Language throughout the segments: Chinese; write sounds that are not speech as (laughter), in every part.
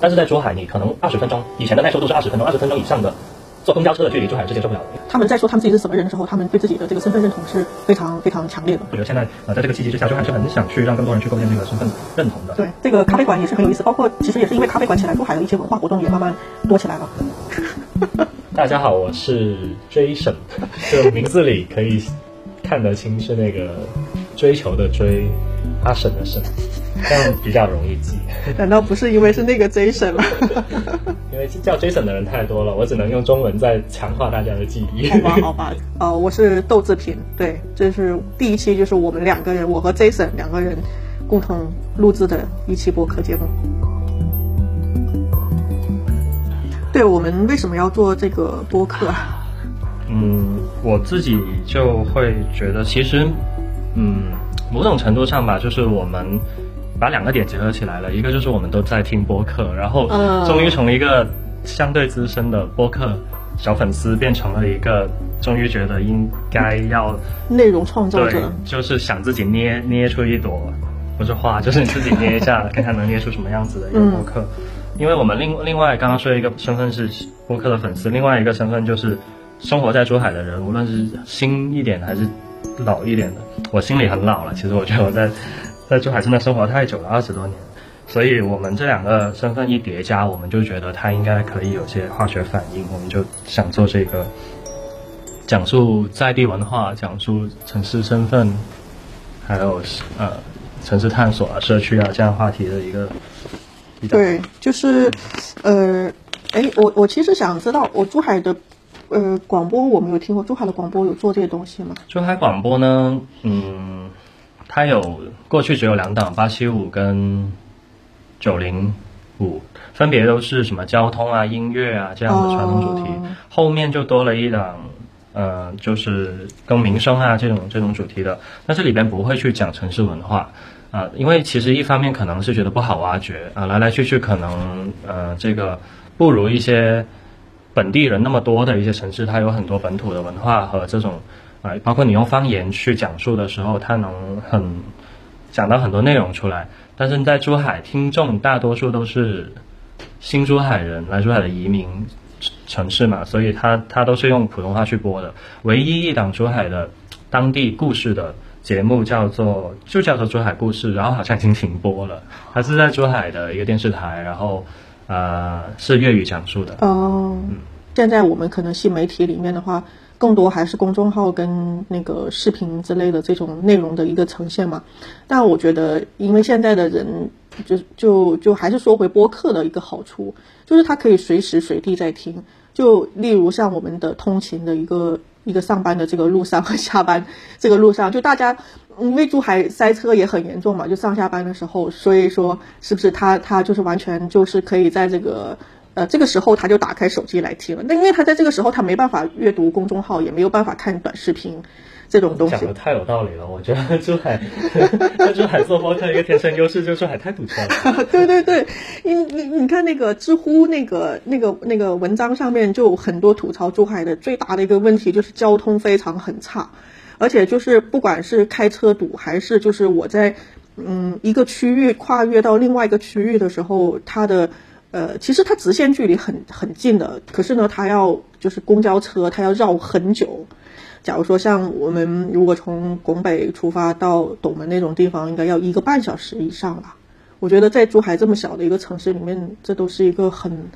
但是在珠海，你可能二十分钟以前的耐受度是二十分钟，二十分钟以上的坐公交车的距离，珠海是接受不了的。他们在说他们自己是什么人的时候，他们对自己的这个身份认同是非常非常强烈的。我觉得现在呃，在这个契机之下，就还是很想去让更多人去构建这个身份认同的。对，这个咖啡馆也是很有意思，包括其实也是因为咖啡馆起来，珠海的一些文化活动也慢慢多起来了。大家好，我是 Jason，这名字里可以看得清是那个追求的追，阿婶的婶，这样比较容易记。难道不是因为是那个 Jason 吗？(laughs) 因为叫 Jason 的人太多了，我只能用中文在强化大家的记忆。好吧，好吧，呃，我是豆制品，对，这是第一期，就是我们两个人，我和 Jason 两个人共同录制的一期播客节目。对我们为什么要做这个播客？嗯，我自己就会觉得，其实，嗯，某种程度上吧，就是我们把两个点结合起来了。一个就是我们都在听播客，然后终于从一个相对资深的播客小粉丝变成了一个终于觉得应该要内容创造者，就是想自己捏捏出一朵不是花，就是你自己捏一下，(laughs) 看看能捏出什么样子的一个播客。因为我们另另外刚刚说一个身份是播客的粉丝，另外一个身份就是生活在珠海的人，无论是新一点还是老一点的，我心里很老了。其实我觉得我在在珠海真的生活太久了，二十多年，所以我们这两个身份一叠加，我们就觉得他应该可以有些化学反应，我们就想做这个讲述在地文化、讲述城市身份，还有呃城市探索啊、社区啊这样话题的一个。对，就是，呃，哎，我我其实想知道，我珠海的，呃，广播我没有听过，珠海的广播有做这些东西吗？珠海广播呢，嗯，它有过去只有两档，八七五跟九零五，分别都是什么交通啊、音乐啊这样的传统主题，后面就多了一档，呃，就是跟民生啊这种这种主题的，但是里边不会去讲城市文化。啊，因为其实一方面可能是觉得不好挖掘啊，来来去去可能呃这个不如一些本地人那么多的一些城市，它有很多本土的文化和这种啊，包括你用方言去讲述的时候，它能很讲到很多内容出来。但是在珠海，听众大多数都是新珠海人，来珠海的移民城市嘛，所以他他都是用普通话去播的。唯一一档珠海的当地故事的。节目叫做就叫做珠海故事，然后好像已经停播了。它是在珠海的一个电视台，然后呃是粤语讲述的。哦，现在我们可能新媒体里面的话，更多还是公众号跟那个视频之类的这种内容的一个呈现嘛。但我觉得，因为现在的人就就就还是说回播客的一个好处，就是它可以随时随地在听。就例如像我们的通勤的一个。一个上班的这个路上和下班 (laughs) 这个路上，就大家因为珠海塞车也很严重嘛，就上下班的时候，所以说是不是他他就是完全就是可以在这个呃这个时候他就打开手机来听了？那因为他在这个时候他没办法阅读公众号，也没有办法看短视频。这种东西讲的太有道理了，我觉得珠海在珠海做播客一个天生优势就是珠海太堵车了。(laughs) 对对对，你你你看那个知乎那个那个那个文章上面就很多吐槽珠海的最大的一个问题就是交通非常很差，而且就是不管是开车堵还是就是我在嗯一个区域跨越到另外一个区域的时候，它的呃其实它直线距离很很近的，可是呢它要就是公交车它要绕很久。假如说像我们如果从拱北出发到斗门那种地方，应该要一个半小时以上吧。我觉得在珠海这么小的一个城市里面，这都是一个很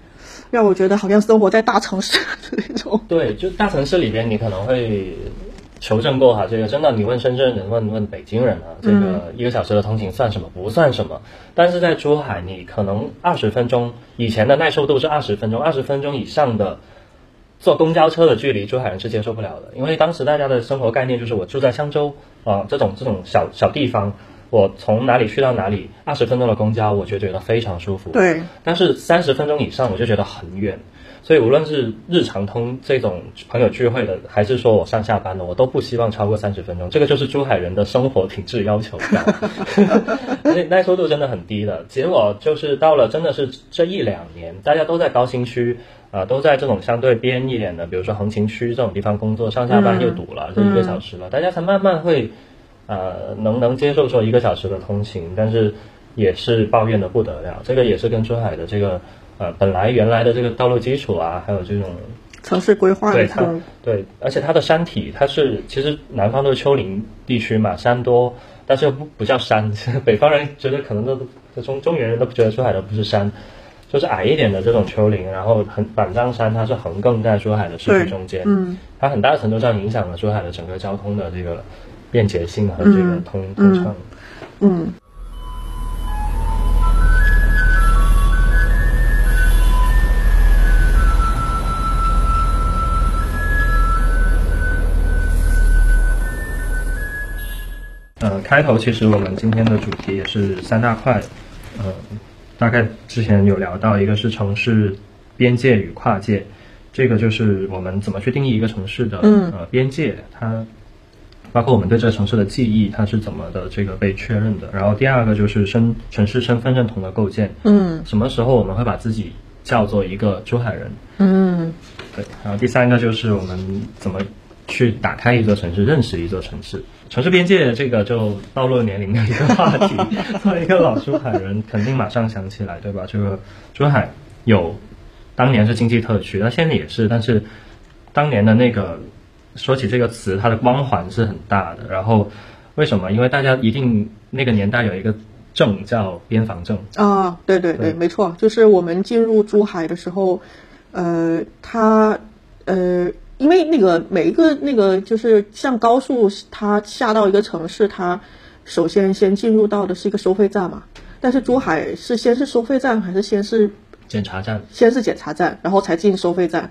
让我觉得好像生活在大城市的那种。对，就大城市里边，你可能会 (laughs) 求证过哈，这个真的，你问深圳人，问问北京人啊，这个一个小时的通勤算什么？不算什么。但是在珠海，你可能二十分钟以前的耐受度是二十分钟，二十分钟以上的。坐公交车的距离，珠海人是接受不了的，因为当时大家的生活概念就是我住在香洲啊这种这种小小地方，我从哪里去到哪里，二十分钟的公交我就觉得非常舒服。对，但是三十分钟以上我就觉得很远，所以无论是日常通这种朋友聚会的，还是说我上下班的，我都不希望超过三十分钟。这个就是珠海人的生活品质要求，(laughs) 那耐受度真的很低的。结果就是到了真的是这一两年，大家都在高新区。啊，都在这种相对边一点的，比如说横琴区这种地方工作，上下班又堵了，这一个小时了，大家才慢慢会，呃，能能接受说一个小时的通勤。但是，也是抱怨的不得了。这个也是跟珠海的这个呃本来原来的这个道路基础啊，还有这种城市规划对它，对，而且它的山体它是其实南方都是丘陵地区嘛，山多，但是又不不叫山，(laughs) 北方人觉得可能都中中原人都觉得珠海的不是山。就是矮一点的这种丘陵，然后横板障山，它是横亘在珠海的市区中间，嗯它很大程度上影响了珠海的整个交通的这个便捷性和这个嗯通、通畅。嗯呃，开头其实我们今天的主题也是三大块，呃，大概之前有聊到，一个是城市边界与跨界，这个就是我们怎么去定义一个城市的、嗯呃边界，它包括我们对这个城市的记忆，它是怎么的这个被确认的。然后第二个就是身城市身份认同的构建，嗯什么时候我们会把自己叫做一个珠海人？嗯对，然后第三个就是我们怎么去打开一座城市，认识一座城市。城市边界这个就暴露年龄的一个话题。(laughs) 作为一个老珠海人，肯定马上想起来，对吧？这个珠海有当年是经济特区，那现在也是，但是当年的那个说起这个词，它的光环是很大的。然后为什么？因为大家一定那个年代有一个证叫边防证，啊，对对对，对没错，就是我们进入珠海的时候，呃，它呃，因为那个每一个那个就是像高速，它下到一个城市，它首先先进入到的是一个收费站嘛。但是珠海是先是收费站，还是先是检查站。先是检查站，然后才进收费站，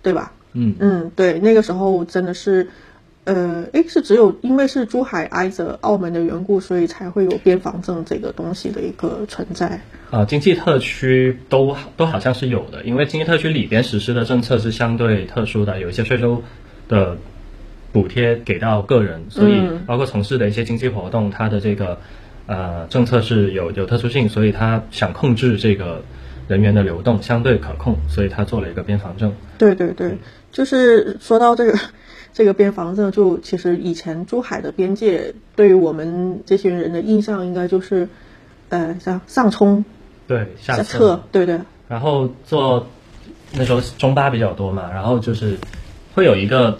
对吧？嗯，嗯，对，那个时候真的是，呃，诶，是只有因为是珠海挨着澳门的缘故，所以才会有边防证这个东西的一个存在。啊，经济特区都都好像是有的，因为经济特区里边实施的政策是相对特殊的，有一些税收的补贴给到个人，所以嗯包括从事的一些经济活动，它的这个呃政策是有有特殊性，所以他想控制这个人员的流动相对可控，所以他做了一个边防证。对对对，就是说到这个这个边防证，就其实以前珠海的边界对于我们这些人的印象，应该就是呃像上冲对，下下策策，对对，然后做那时候中巴比较多嘛，然后就是会有一个，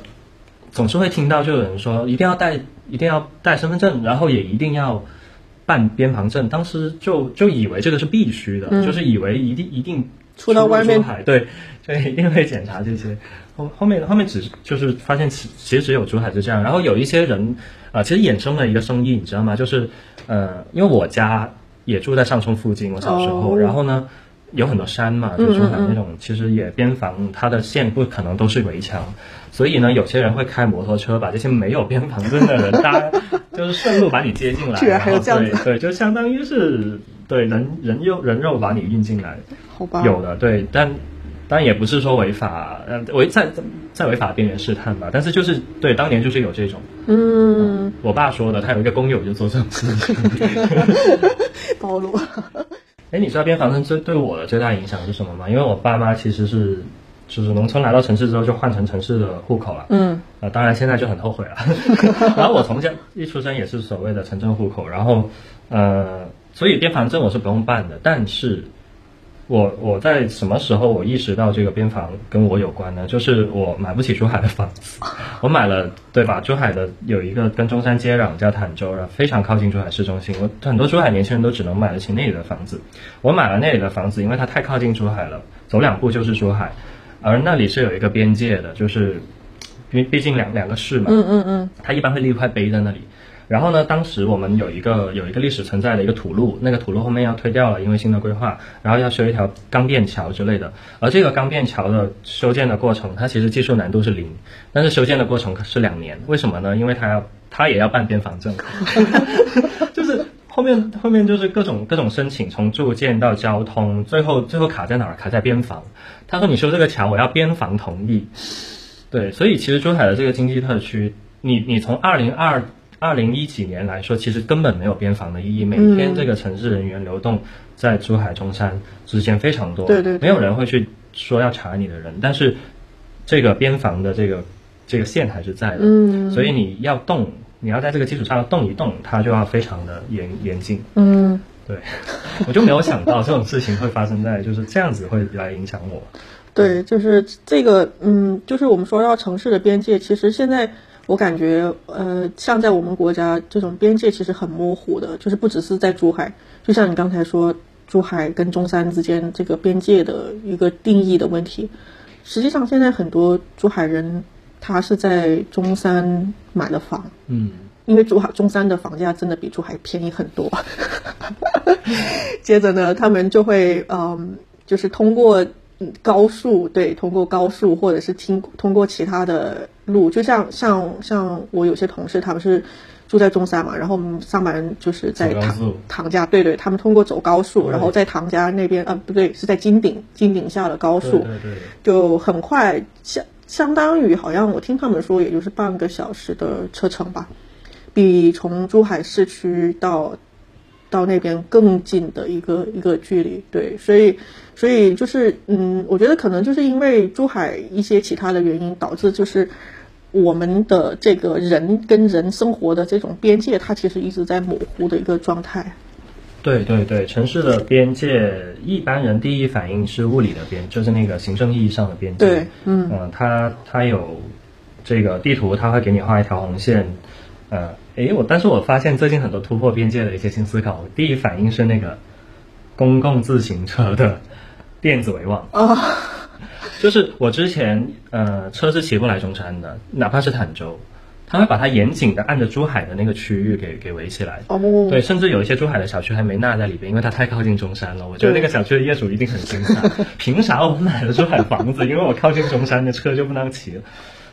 总是会听到就有人说一定要带一定要带身份证，然后也一定要办边防证。当时就就以为这个是必须的，嗯就是以为一定一定出到外面对，就一定会检查这些。后后面后面只是就是发现其其实只有珠海是这样，然后有一些人啊、呃其实衍生了一个生意，你知道吗？就是呃，因为我家也住在上冲附近，我小时候，哦然后呢。有很多山嘛，就珠海那种，其实也边防，它的线不可能都是围墙，所以呢，有些人会开摩托车把这些没有边防证的人搭，(laughs) 就是顺路把你接进来，居然还有后这样对对，就相当于是对人人肉人肉把你运进来，好吧，有的对，但当然也不是说违法，呃，违在在违法边缘试探吧，但是就是对当年就是有这种，嗯，我爸说的，他有一个工友就做这种事情。(laughs) 暴露，(laughs) 哎，你知道边防证最对我的最大影响是什么吗？因为我爸妈其实是就是农村来到城市之后就换成城市的户口了，嗯啊、当然现在就很后悔了。(laughs) 然后我从家一出生也是所谓的城镇户口，然后呃，所以边防证我是不用办的，但是我我在什么时候我意识到这个边防跟我有关呢？就是我买不起珠海的房子，(laughs) 我买了对吧？珠海的有一个跟中山接壤叫坦洲，然后非常靠近珠海市中心，我很多珠海年轻人都只能买得起那里的房子。我买了那里的房子，因为它太靠近珠海了，走两步就是珠海，而那里是有一个边界的，就是因为毕竟两两个市嘛，嗯嗯嗯，它一般会立一块碑在那里。然后呢，当时我们有一个有一个历史存在的一个土路，那个土路后面要推掉了，因为新的规划，然后要修一条钢便桥之类的。而这个钢便桥的修建的过程，它其实技术难度是零，但是修建的过程是两年。为什么呢？因为它要它也要办边防证，(laughs) 就是后面后面就是各种各种申请，从住建到交通，最后最后卡在哪儿？卡在边防。他说你修这个桥，我要边防同意。对，所以其实珠海的这个经济特区，你你从二零二二零一几年来说，其实根本没有边防的意义。每天这个城市人员流动在珠海、中山之间非常多，对对对没有人会去说要查你的人，但是这个边防的这个这个线还是在的，嗯所以你要动，你要在这个基础上动一动，它就要非常的严严谨。嗯对，(laughs) 我就没有想到这种事情会发生在就是这样子会来影响我。对，就是这个，嗯，就是我们说到城市的边界，其实现在我感觉，呃，像在我们国家这种边界其实很模糊的，就是不只是在珠海，就像你刚才说，珠海跟中山之间这个边界的一个定义的问题，实际上现在很多珠海人他是在中山买了房，嗯，因为珠海中山的房价真的比珠海便宜很多。(laughs) 接着呢，他们就会嗯，就是通过嗯高速，对，通过高速或者是听通过其他的路，就像像像我有些同事他们是住在中山嘛，然后我们上班就是在唐唐家，对对，他们通过走高速，然后在唐家那边，啊不对，是在金顶金顶下的高速，对对对，就很快，相相当于好像我听他们说，也就是半个小时的车程吧，比从珠海市区到到那边更近的一个一个距离。对，所以所以就是嗯，我觉得可能就是因为珠海一些其他的原因，导致就是我们的这个人跟人生活的这种边界，它其实一直在模糊的一个状态。对对对，城市的边界，一般人第一反应是物理的边，就是那个行政意义上的边界。对，嗯嗯、它它有这个地图，它会给你画一条红线。呃，诶，我但是我发现最近很多突破边界的一些新思考，第一反应是那个公共自行车的电子围网。啊，(laughs) 就是我之前呃车是骑不来中山的，哪怕是坦洲，他会把它严谨的按着珠海的那个区域给给围起来。哦，对，甚至有一些珠海的小区还没纳在里边，因为它太靠近中山了。我觉得那个小区的业主一定很心寒，(laughs) 凭啥我买了珠海房子，因为我靠近中山的车就不能骑了？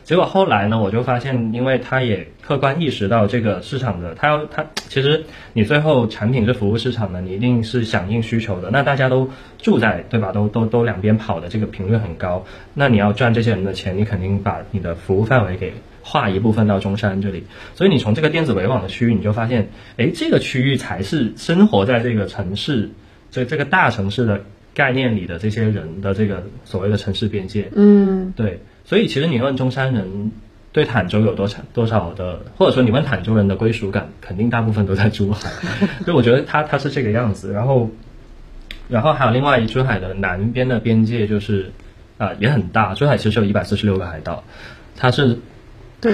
结果后来呢，我就发现，因为他也客观意识到这个市场的，他要他其实你最后产品是服务市场的，你一定是响应需求的。那大家都住在对吧？都都都两边跑的这个频率很高，那你要赚这些人的钱，你肯定把你的服务范围给划一部分到中山这里。所以你从这个电子围网的区域，你就发现，哎，这个区域才是生活在这个城市这这个大城市的概念里的这些人的这个所谓的城市边界。嗯，对，所以其实你问中山人对坦洲有多少多少的，或者说你问坦洲人的归属感，肯定大部分都在珠海。(laughs) 所以我觉得它它是这个样子。然后，然后还有另外一珠海的南边的边界就是啊、也很大，珠海其实有一百四十六个海岛，它是对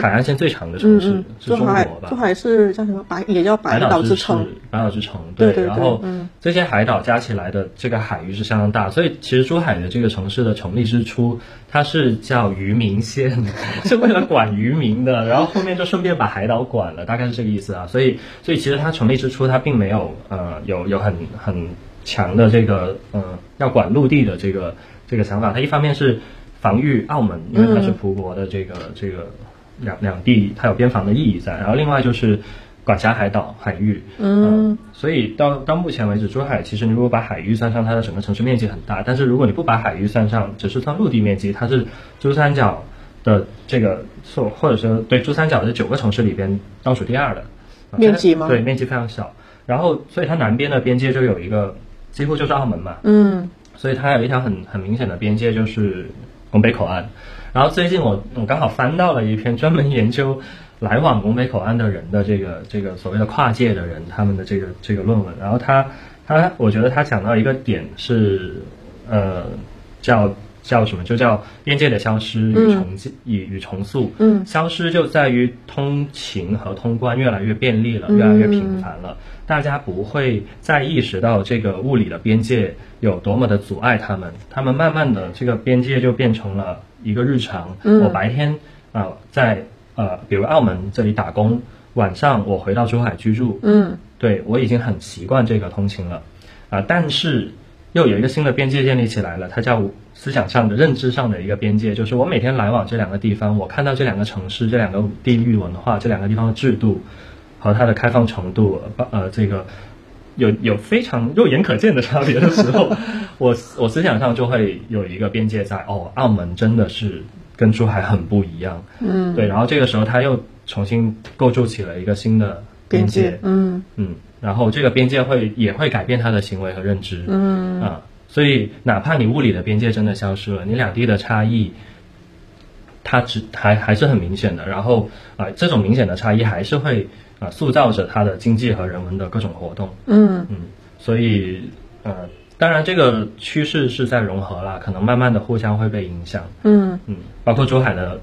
海岸线最长的城市，嗯嗯，是中国吧？珠海是叫什么白，也叫白岛岛之城市。，白岛之城，对对对然后嗯这些海岛加起来的这个海域是相当大，所以其实珠海的这个城市的成立之初，它是叫渔民县，(laughs) 是为了管渔民的，(laughs) 然后后面就顺便把海岛管了，大概是这个意思啊。所以，所以其实它成立之初，它并没有呃有有很很强的这个呃要管陆地的这个这个想法。它一方面是防御澳门，因为它是嗯葡国的这个、这个两两地，它有边防的意义在。然后另外就是管辖海岛海域，嗯所以到到目前为止，珠海其实你如果把海域算上，它的整个城市面积很大。但是如果你不把海域算上，只是算陆地面积，它是珠三角的这个或或者说对珠三角的九个城市里边倒数第二的啊面积吗对，面积非常小。然后，所以它南边的边界就有一个几乎就是澳门嘛，嗯所以它有一条很很明显的边界，就是拱北口岸。然后最近我我刚好翻到了一篇专门研究 (laughs) 来往拱北口岸的人的这个这个所谓的跨界的人他们的这个这个论文。然后他他我觉得他讲到一个点是呃叫叫什么，就叫边界的消失与重建与与重塑。嗯。消失就在于通勤和通关越来越便利了，越来越频繁了，大家不会再意识到这个物理的边界有多么的阻碍他们，他们慢慢的这个边界就变成了一个日常。嗯我白天啊、在呃比如澳门这里打工，晚上我回到珠海居住，嗯对我已经很习惯这个通勤了，啊、但是又有一个新的边界建立起来了，它叫思想上的、认知上的一个边界，就是我每天来往这两个地方，我看到这两个城市、这两个地域文化、这两个地方的制度和它的开放程度，呃，呃这个有有非常肉眼可见的差别的时候，(laughs) 我我思想上就会有一个边界在，哦，澳门真的是跟珠海很不一样，嗯，对，然后这个时候他又重新构筑起了一个新的边界界，，嗯。嗯，然后这个边界会也会改变他的行为和认知，嗯。啊，所以哪怕你物理的边界真的消失了，你两地的差异，它只还还是很明显的。然后啊、这种明显的差异还是会啊、塑造着它的经济和人文的各种活动，嗯嗯，所以呃，当然这个趋势是在融合啦，可能慢慢的互相会被影响。嗯，嗯，包括珠海的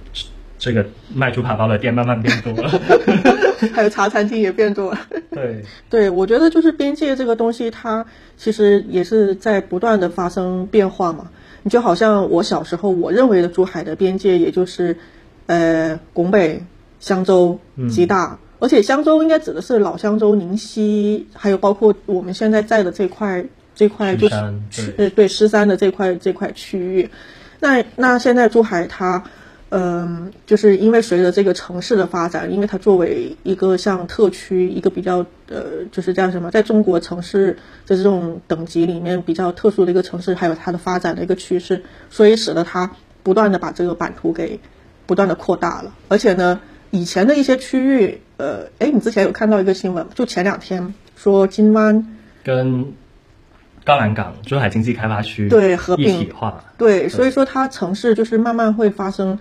这个卖猪扒包的店慢慢变多了。(laughs) 还有茶餐厅也变多了。对，对，我觉得就是边界这个东西，它其实也是在不断的发生变化嘛。你就好像我小时候我认为的珠海的边界，也就是呃拱北、香洲、吉大，而且香洲应该指的是老香洲、宁溪，还有包括我们现在在的这块这块就是对狮山的这块这块区域。那那现在珠海它。嗯，就是因为随着这个城市的发展，因为它作为一个像特区，一个比较呃，就是叫什么，在中国城市的这种等级里面比较特殊的一个城市，还有它的发展的一个趋势，所以使得它不断的把这个版图给不断的扩大了。而且呢，以前的一些区域，呃，哎，你之前有看到一个新闻？就前两天说金湾跟高栏港珠海经济开发区对合并。一体化，对，所以说它城市就是慢慢会发生，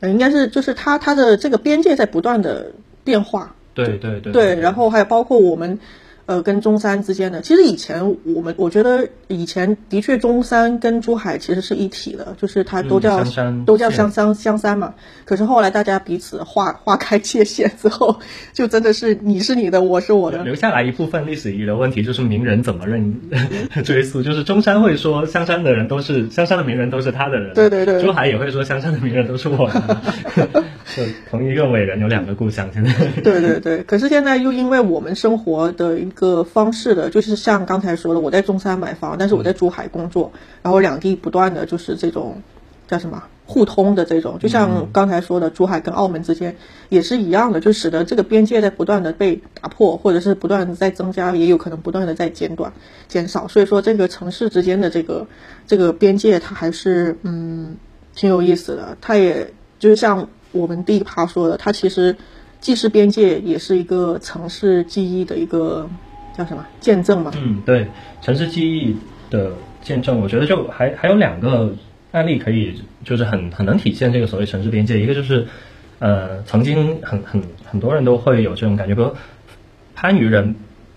呃，应该是就是它它的这个边界在不断的变化，对对对对，然后还有包括我们，呃，跟中山之间的，其实以前我们我觉得以前的确中山跟珠海其实是一体的，就是它都嗯叫、都叫县香山香山嘛。可是后来大家彼此划划开界限之后，(laughs) 就真的是你是你的，我是我的，留下来一部分历史遗留问题，就是名人怎么认 (laughs) 追溯。就是中山会说香山的人都是香山的名人都是他的人，对对对珠海也会说香山的名人都是我的，(laughs) 就同一个伟人有两个故乡。现在对对对，可是现在又因为我们生活的一个方式的，就是像刚才说的，我在中山买房，但是我在珠海工作，然后两地不断的就是这种叫什么互通的这种，就像刚才说的，珠海跟澳门之间也是一样的，就使得这个边界在不断的被打破，或者是不断的在增加，也有可能不断的在减短、减少。所以说，这个城市之间的这个这个边界，它还是嗯挺有意思的。它也就是像我们第一趴说的，它其实既是边界，也是一个城市记忆的一个叫什么见证嘛。嗯，对，城市记忆的见证，我觉得就还还有两个案例可以，就是很很能体现这个所谓城市边界。一个就是，呃，曾经很很很多人都会有这种感觉，比如番禺人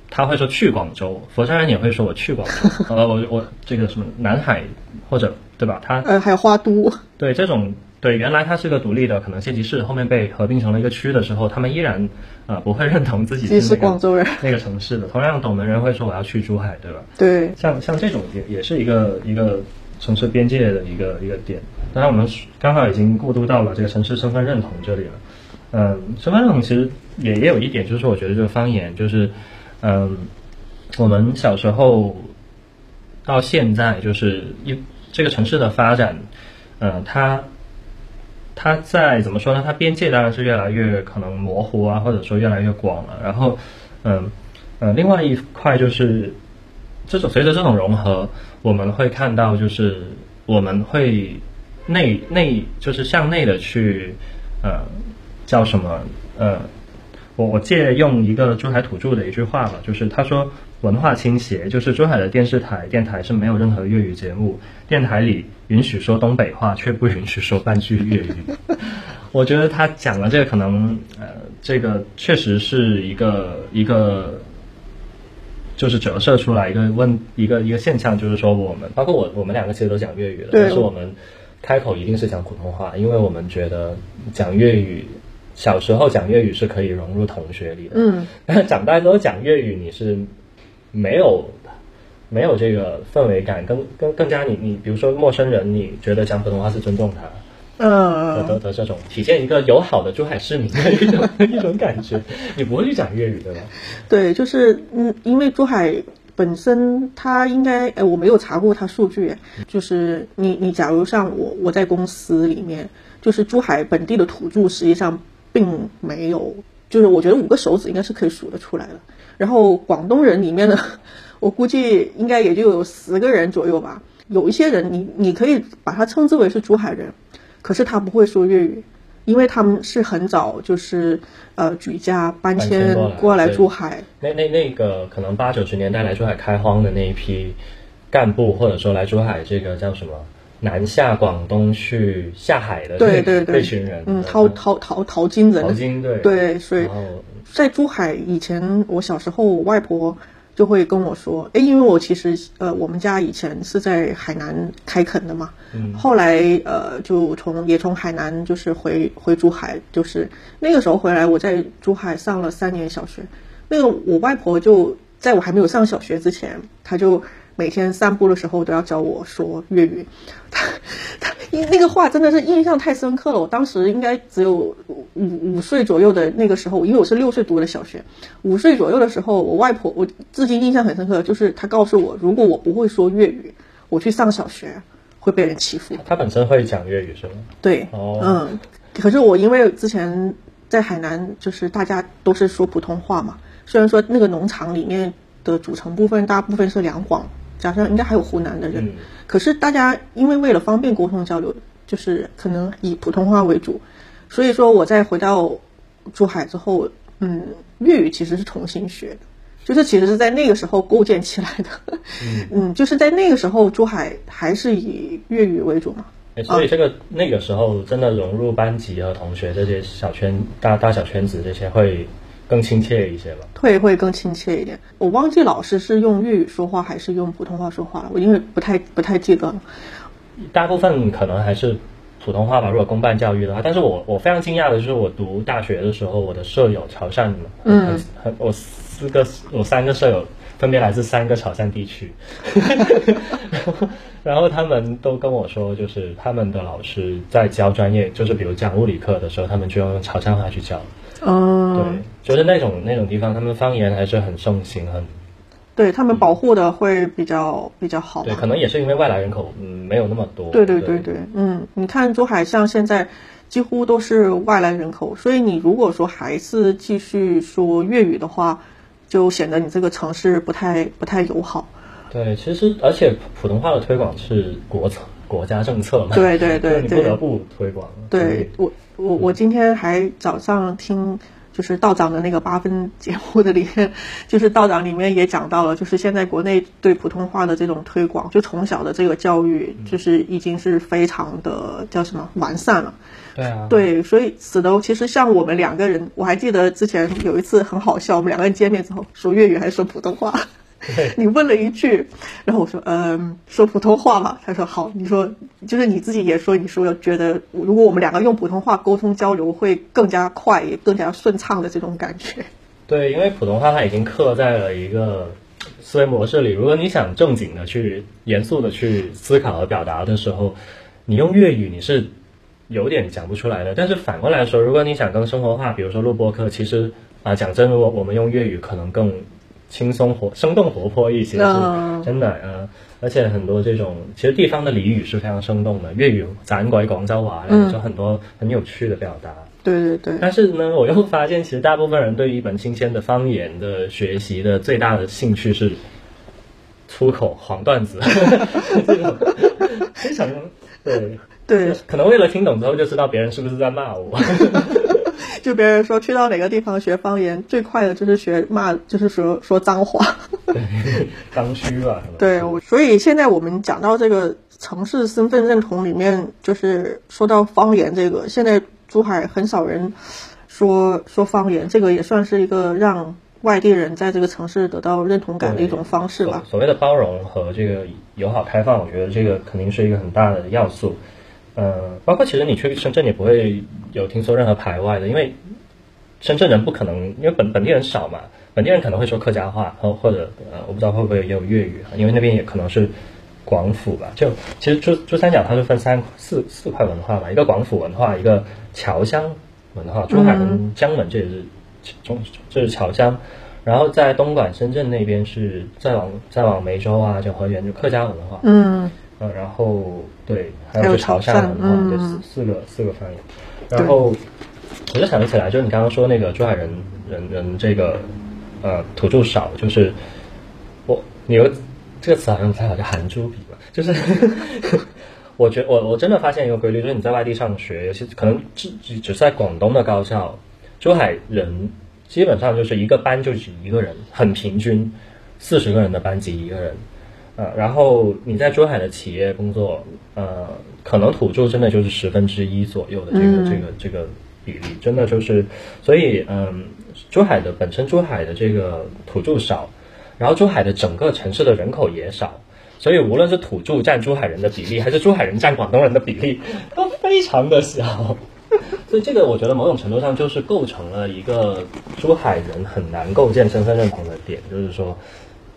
他会说去广州，佛山人也会说我去广州，(laughs) 呃，我我这个什么南海或者对吧？他呃，还有花都，对这种对原来它是个独立的可能县级市，后面被合并成了一个区的时候，他们依然呃不会认同自己是那个广州人，那个城市的。同样，懂的人会说我要去珠海，对吧？对，像像这种也也是一个一个城市边界的一个一个点。当然，我们刚好已经过渡到了这个城市身份认同这里了。嗯，身份认同其实也也有一点，就是我觉得这个方言就是，嗯，我们小时候到现在，就是一这个城市的发展，嗯，它它在怎么说呢？它边界当然是越来越可能模糊啊，或者说越来越广了。然后，嗯呃，另外一块就是这种随着这种融合，我们会看到就是我们会内内就是向内的去呃叫什么呃，我我借用一个珠海土著的一句话吧，就是他说文化倾斜，就是珠海的电视台电台是没有任何粤语节目，电台里允许说东北话，却不允许说半句粤语。(laughs) 我觉得他讲的这个可能呃，这个确实是一个一个。就是折射出来一个问一个一个现象，就是说我们包括我我们两个其实都讲粤语的，但是我们开口一定是讲普通话，因为我们觉得讲粤语，小时候讲粤语是可以融入同学里的，嗯，(laughs) 但是长大之后讲粤语你是没有没有这个氛围感，更更更加你你比如说陌生人，你觉得讲普通话是尊重他。的嗯，的的这种体现一个友好的珠海市民的一种一种感觉，(laughs) 你不会去讲粤语对吧？对，就是嗯，因为珠海本身它应该，哎，我没有查过它数据，就是你你假如像我我在公司里面，就是珠海本地的土著实际上并没有，就是我觉得五个手指应该是可以数得出来的。然后广东人里面呢，我估计应该也就有十个人左右吧。有一些人你你可以把他称之为是珠海人，可是他不会说粤语。因为他们是很早就是呃举家搬搬迁迁过来珠海，那那那个可能八九十年代来珠海开荒的那一批干部，或者说来珠海这个叫什么南下广东去下海的对对对。这群人，嗯，淘淘淘淘金人，淘金对。对，所以在珠海以前，我小时候我外婆就会跟我说，哎，因为我其实呃，我们家以前是在海南开垦的嘛，嗯后来呃，就从也从海南就是回回珠海，就是那个时候回来，我在珠海上了三年小学。那个我外婆就在我还没有上小学之前，她就每天散步的时候都要教我说粤语。他 (laughs) 他那个话真的是印象太深刻了。我当时应该只有五五岁左右的那个时候，因为我是六岁读的小学，五岁左右的时候，我外婆我至今印象很深刻，就是她告诉我，如果我不会说粤语，我去上小学会被人欺负。他本身会讲粤语是吗？对，哦嗯，可是我因为之前在海南，就是大家都是说普通话嘛，虽然说那个农场里面的组成部分大部分是两广，加上应该还有湖南的人，嗯。可是大家因为为了方便沟通交流，就是可能以普通话为主，所以说我在回到珠海之后，嗯，粤语其实是重新学的。就是其实是在那个时候构建起来的，(laughs) 嗯。就是在那个时候，珠海还是以粤语为主嘛，哎，所以这个、那个时候真的融入班级和同学这些小圈大大小圈子这些会更亲切一些吧？退会更亲切一点。我忘记老师是用粤语说话还是用普通话说话了，我因为不太不太记得了。大部分可能还是普通话吧，如果公办教育的话。但是我我非常惊讶的就是，我读大学的时候，我的舍友潮汕的，嗯很，很我四个我三个舍友分别来自三个潮汕地区，(laughs) 然后他们都跟我说，就是他们的老师在教专业，就是比如讲物理课的时候，他们就用潮汕话去教。嗯，对，就是那种那种地方，他们方言还是很盛行，很对他们保护的会比较比较好对，可能也是因为外来人口嗯没有那么多。对对对对，嗯，你看珠海像现在几乎都是外来人口，所以你如果说还是继续说粤语的话，就显得你这个城市不太不太友好。对，其实而且普通话的推广是国策国家政策嘛，对对对对 (laughs) 你不得不推广。对我我我今天还早上听就是道长的那个八分节目的里面，就是道长里面也讲到了，就是现在国内对普通话的这种推广，就从小的这个教育，就是已经是非常的叫什么完善了。对啊，对，所以使得其实像我们两个人，我还记得之前有一次很好笑，我们两个人见面之后说粤语还是说普通话。你问了一句，然后我说嗯，说普通话嘛。他说好，你说就是你自己也说，你说觉得如果我们两个用普通话沟通交流会更加快，也更加顺畅的这种感觉。对，因为普通话它已经刻在了一个思维模式里。如果你想正经的去、严肃的去思考和表达的时候，你用粤语你是有点讲不出来的。但是反过来说，如果你想更生活化，比如说录播课，其实啊，讲真，如果我们用粤语，可能更轻松活、生动活泼一些，嗯是真的。啊，而且很多这种其实地方的俚语是非常生动的，粤语咱鬼广州话，嗯就很多很有趣的表达。对对对，但是呢，我又发现，其实大部分人对于一本新鲜的方言的学习的最大的兴趣是粗口、黄段子 (laughs) 这种非常对，对，可能为了听懂之后就知道别人是不是在骂我。(laughs) 就别人说去到哪个地方学方言，最快的就是学骂，就是说说脏话。对，(laughs) 刚需吧，对，我所以现在我们讲到这个城市身份认同里面，就是说到方言这个，现在珠海很少人说说方言，这个也算是一个让外地人在这个城市得到认同感的一种方式吧。所谓的包容和这个友好开放，我觉得这个肯定是一个很大的要素。呃，包括其实你去深圳也不会有听说任何排外的，因为深圳人不可能，因为本本地人少嘛，本地人可能会说客家话，或或者呃，我不知道会不会也有粤语，因为那边也可能是广府吧。就其实珠珠三角它是分三四四块文化嘛，一个广府文化，一个侨乡文化，珠海跟江门这也是中这是侨乡。然后在东莞、深圳那边是再往再往梅州啊，就河源就客家文化，嗯，呃，然后对，还还有有就潮潮汕汕文化，嗯这四四个四个方言。然后我就想起来，就是你刚刚说那个珠海人人人这个呃土著少，就是我你有这个词好像不太好，叫含珠比吧，就是 (laughs) 我觉我我真的发现一个规律，就是你在外地上学，尤其可能只只只在广东的高校，珠海人基本上就是一个班就只一个人，很平均，四十个人的班级一个人。呃，然后你在珠海的企业工作，呃，可能土著真的就是十分之一左右的这个、嗯这个这个比例，真的就是，所以嗯，珠海的本身珠海的这个土著少，然后珠海的整个城市的人口也少，所以无论是土著占珠海人的比例，还是珠海人占广东人的比例，都非常的小。(laughs) 所以这个我觉得某种程度上就是构成了一个珠海人很难构建身份认同的点，就是说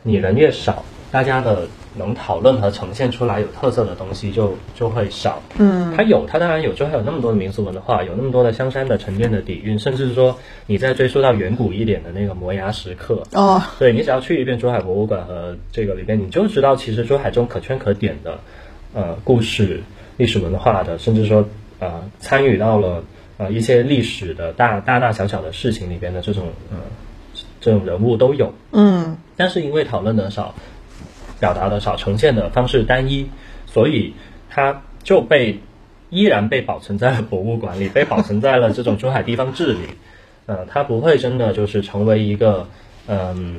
你人越少，大家的能讨论和呈现出来有特色的东西就就会少。嗯，它有，它当然有，珠海有那么多的民俗文化，有那么多的香山的沉淀的底蕴，甚至说你再追溯到远古一点的那个摩崖石刻，哦，对你只要去一遍珠海博物馆和这个里边，你就知道其实珠海中可圈可点的呃故事、历史文化的，甚至说呃参与到了呃一些历史的大大大小小的事情里边的这种呃这种人物都有。嗯但是因为讨论的少，表达的少，呈现的方式单一，所以它就被依然被保存在了博物馆里，被保存在了这种珠海地方志里。(laughs) 呃，它不会真的就是成为一个嗯、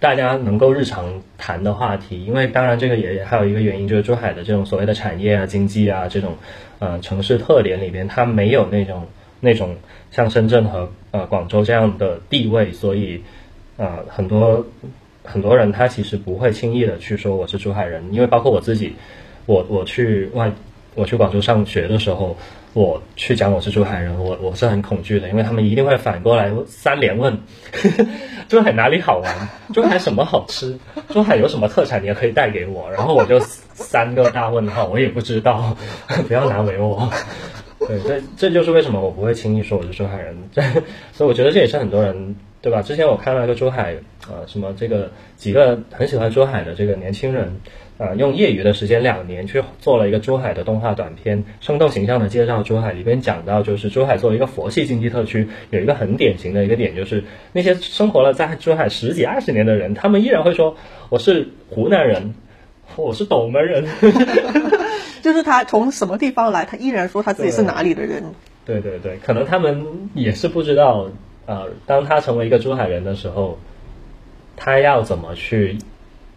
大家能够日常谈的话题，因为当然这个也还有一个原因，就是珠海的这种所谓的产业啊、经济啊这种呃城市特点里边，它没有那种那种像深圳和呃广州这样的地位，所以呃很多很多人他其实不会轻易的去说我是珠海人，因为包括我自己，我我去外我去广州上学的时候，我去讲我是珠海人，我我是很恐惧的，因为他们一定会反过来三连问，珠海哪里好玩？珠海什么好吃？珠海有什么特产你也可以带给我？然后我就三个大问号，我也不知道，(laughs) 不要难为我。对，这这就是为什么我不会轻易说我是珠海人。(laughs) 所以我觉得这也是很多人对吧？之前我看到一个珠海，呃，什么这个几个很喜欢珠海的这个年轻人，呃，用业余的时间两年去做了一个珠海的动画短片，生动形象的介绍珠海。里边讲到，就是珠海作为一个佛系经济特区，有一个很典型的一个点，就是那些生活了在珠海十几二十年的人，他们依然会说我是湖南人，我是斗门人。(laughs) (laughs) 就是他从什么地方来，他依然说他自己是哪里的人。对对对，可能他们也是不知道，呃，当他成为一个珠海人的时候，他要怎么去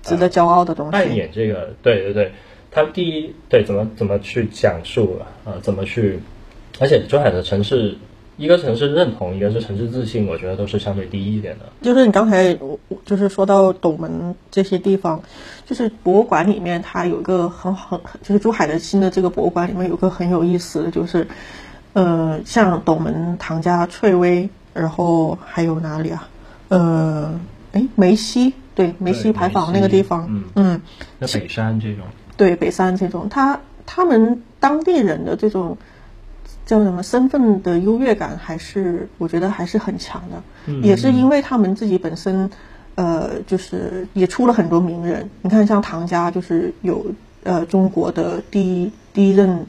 值得骄傲的东西扮。演这个？对对对，他第一对怎么怎么去讲述呃，怎么去，而且珠海的城市，一个城市认同，一个是城市自信，我觉得都是相对低一点的。就是你刚才就是说到斗门这些地方，就是博物馆里面它有一个很很就是珠海的新的这个博物馆里面有个很有意思的，就是呃像斗门唐家翠微，然后还有哪里啊？呃，哎梅西对梅西牌坊那个地方，嗯。嗯。那北山这种，对北山这种，他他们当地人的这种叫什么身份的优越感，还是我觉得还是很强的。嗯。也是因为他们自己本身，呃，就是也出了很多名人。你看，像唐家就是有呃中国的第一第一任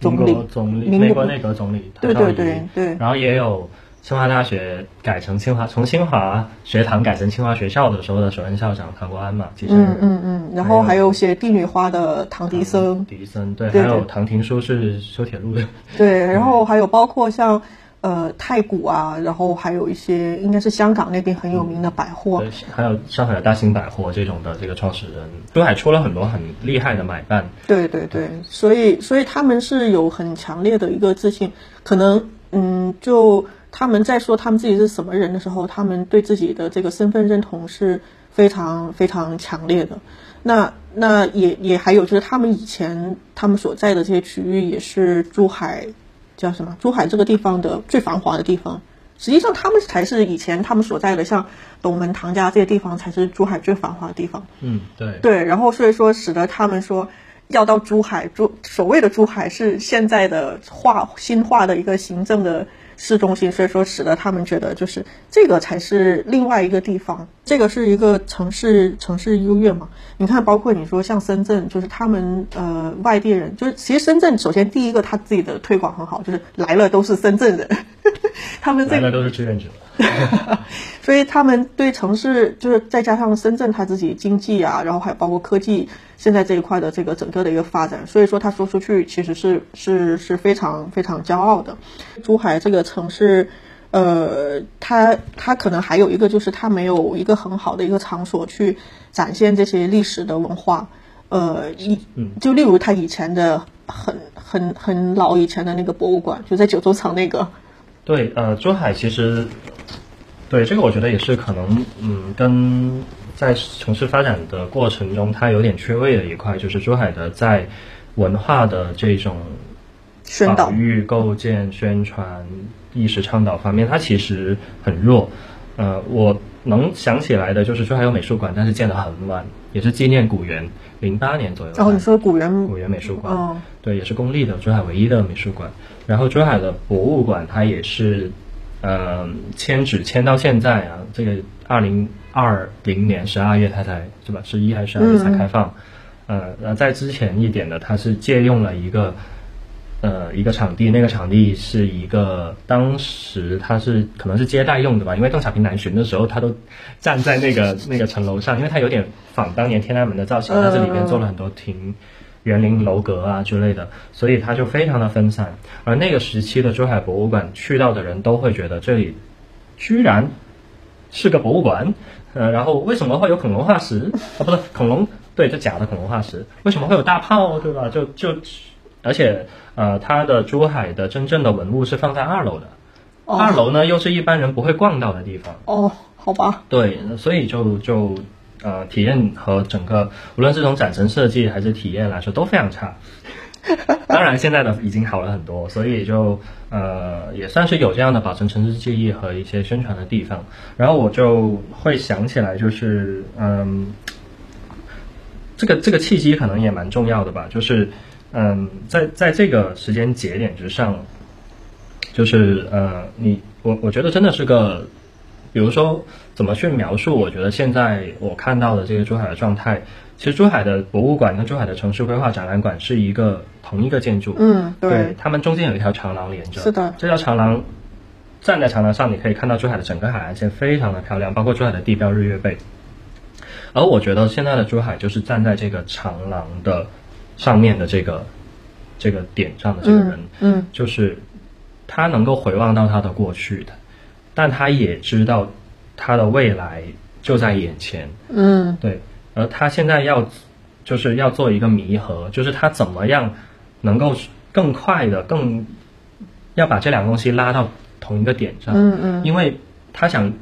总理。总理，民美国内阁总理，对对对对。然后也有清华大学改成清华，从清华学堂改成清华学校的时候的首任校长唐国安嘛，其实。嗯嗯嗯，然后还有写帝女花的唐迪森，迪森对，对还有唐廷枢是修铁路的，对，然后还有包括像呃太古啊，然后还有一些应该是香港那边很有名的百货，对，还有上海的大兴百货这种的这个创始人，珠海出了很多很厉害的买办，对对对，所以所以他们是有很强烈的一个自信，可能嗯，就他们在说他们自己是什么人的时候，他们对自己的这个身份认同是非常非常强烈的。那那也也还有就是他们以前他们所在的这些区域也是珠海叫什么？珠海这个地方的最繁华的地方。实际上，他们才是以前他们所在的，像斗门、唐家这些地方，才是珠海最繁华的地方。嗯，对，对，然后所以说使得他们说要到珠海，珠所谓的珠海是现在的划新划的一个行政的市中心，所以说使得他们觉得就是这个才是另外一个地方，这个是一个城市城市优越嘛。你看，包括你说像深圳，就是他们呃外地人，就是其实深圳首先第一个他自己的推广很好，就是来了都是深圳人，(laughs) 他们这个都是志愿者，(laughs) 所以他们对城市，就是再加上深圳他自己经济啊，然后还有包括科技现在这一块的这个整个的一个发展，所以说他说出去其实是是是非常非常骄傲的。珠海这个城市，呃，它它可能还有一个就是它没有一个很好的一个场所去展现这些历史的文化，呃，一就例如它以前的很很很老以前的那个博物馆，就在九州城那个，对，呃，珠海其实对，这个我觉得也是可能，嗯，跟在城市发展的过程中，它有点缺位的一块，就是珠海的在文化的这种宣导保育、构建、宣传、意识倡导方面，它其实很弱。呃，我能想起来的就是珠海有美术馆，但是建得很晚，也是纪念古园，零八年左右。然后你说古园古园美术馆，哦对，也是公立的，珠海唯一的美术馆。然后珠海的博物馆，它也是，呃，迁址迁到现在啊，这个二零二零年十二月它才是吧，十一还是十二月才开放。呃，那在之前一点的，它是借用了一个。呃，一个场地，那个场地是一个，当时它是可能是接待用的吧，因为邓小平南巡的时候，他都站在那个那个城楼上，因为它有点仿当年天安门的造型，但是里面做了很多亭、园林楼阁啊之类的，所以它就非常的分散。而那个时期的珠海博物馆去到的人都会觉得这里居然是个博物馆，呃，然后为什么会有恐龙化石 (laughs) 啊？不是恐龙，对，这假的恐龙化石，为什么会有大炮，对吧？就就。而且，呃，它的珠海的真正的文物是放在二楼的，哦二楼呢又是一般人不会逛到的地方。哦，好吧，对，所以就就呃，体验和整个无论是从展陈设计还是体验来说都非常差。(laughs) 当然，现在的已经好了很多，所以就呃也算是有这样的保存城市记忆和一些宣传的地方。然后我就会想起来，就是嗯，这个这个契机可能也蛮重要的吧，就是。嗯，在在这个时间节点之上，就是呃，你我我觉得真的是个，比如说怎么去描述？我觉得现在我看到的这个珠海的状态，其实珠海的博物馆跟珠海的城市规划展览馆是一个同一个建筑，嗯，对，他们中间有一条长廊连着，是的，这条长廊站在长廊上，你可以看到珠海的整个海岸线非常的漂亮，包括珠海的地标日月贝。而我觉得现在的珠海就是站在这个长廊的。上面的这个这个点上的这个人，嗯，嗯就是他能够回望到他的过去的，但他也知道他的未来就在眼前，嗯，对，而他现在要就是要做一个弥合，就是他怎么样能够更快的更要把这两个东西拉到同一个点上，嗯嗯，因为他想。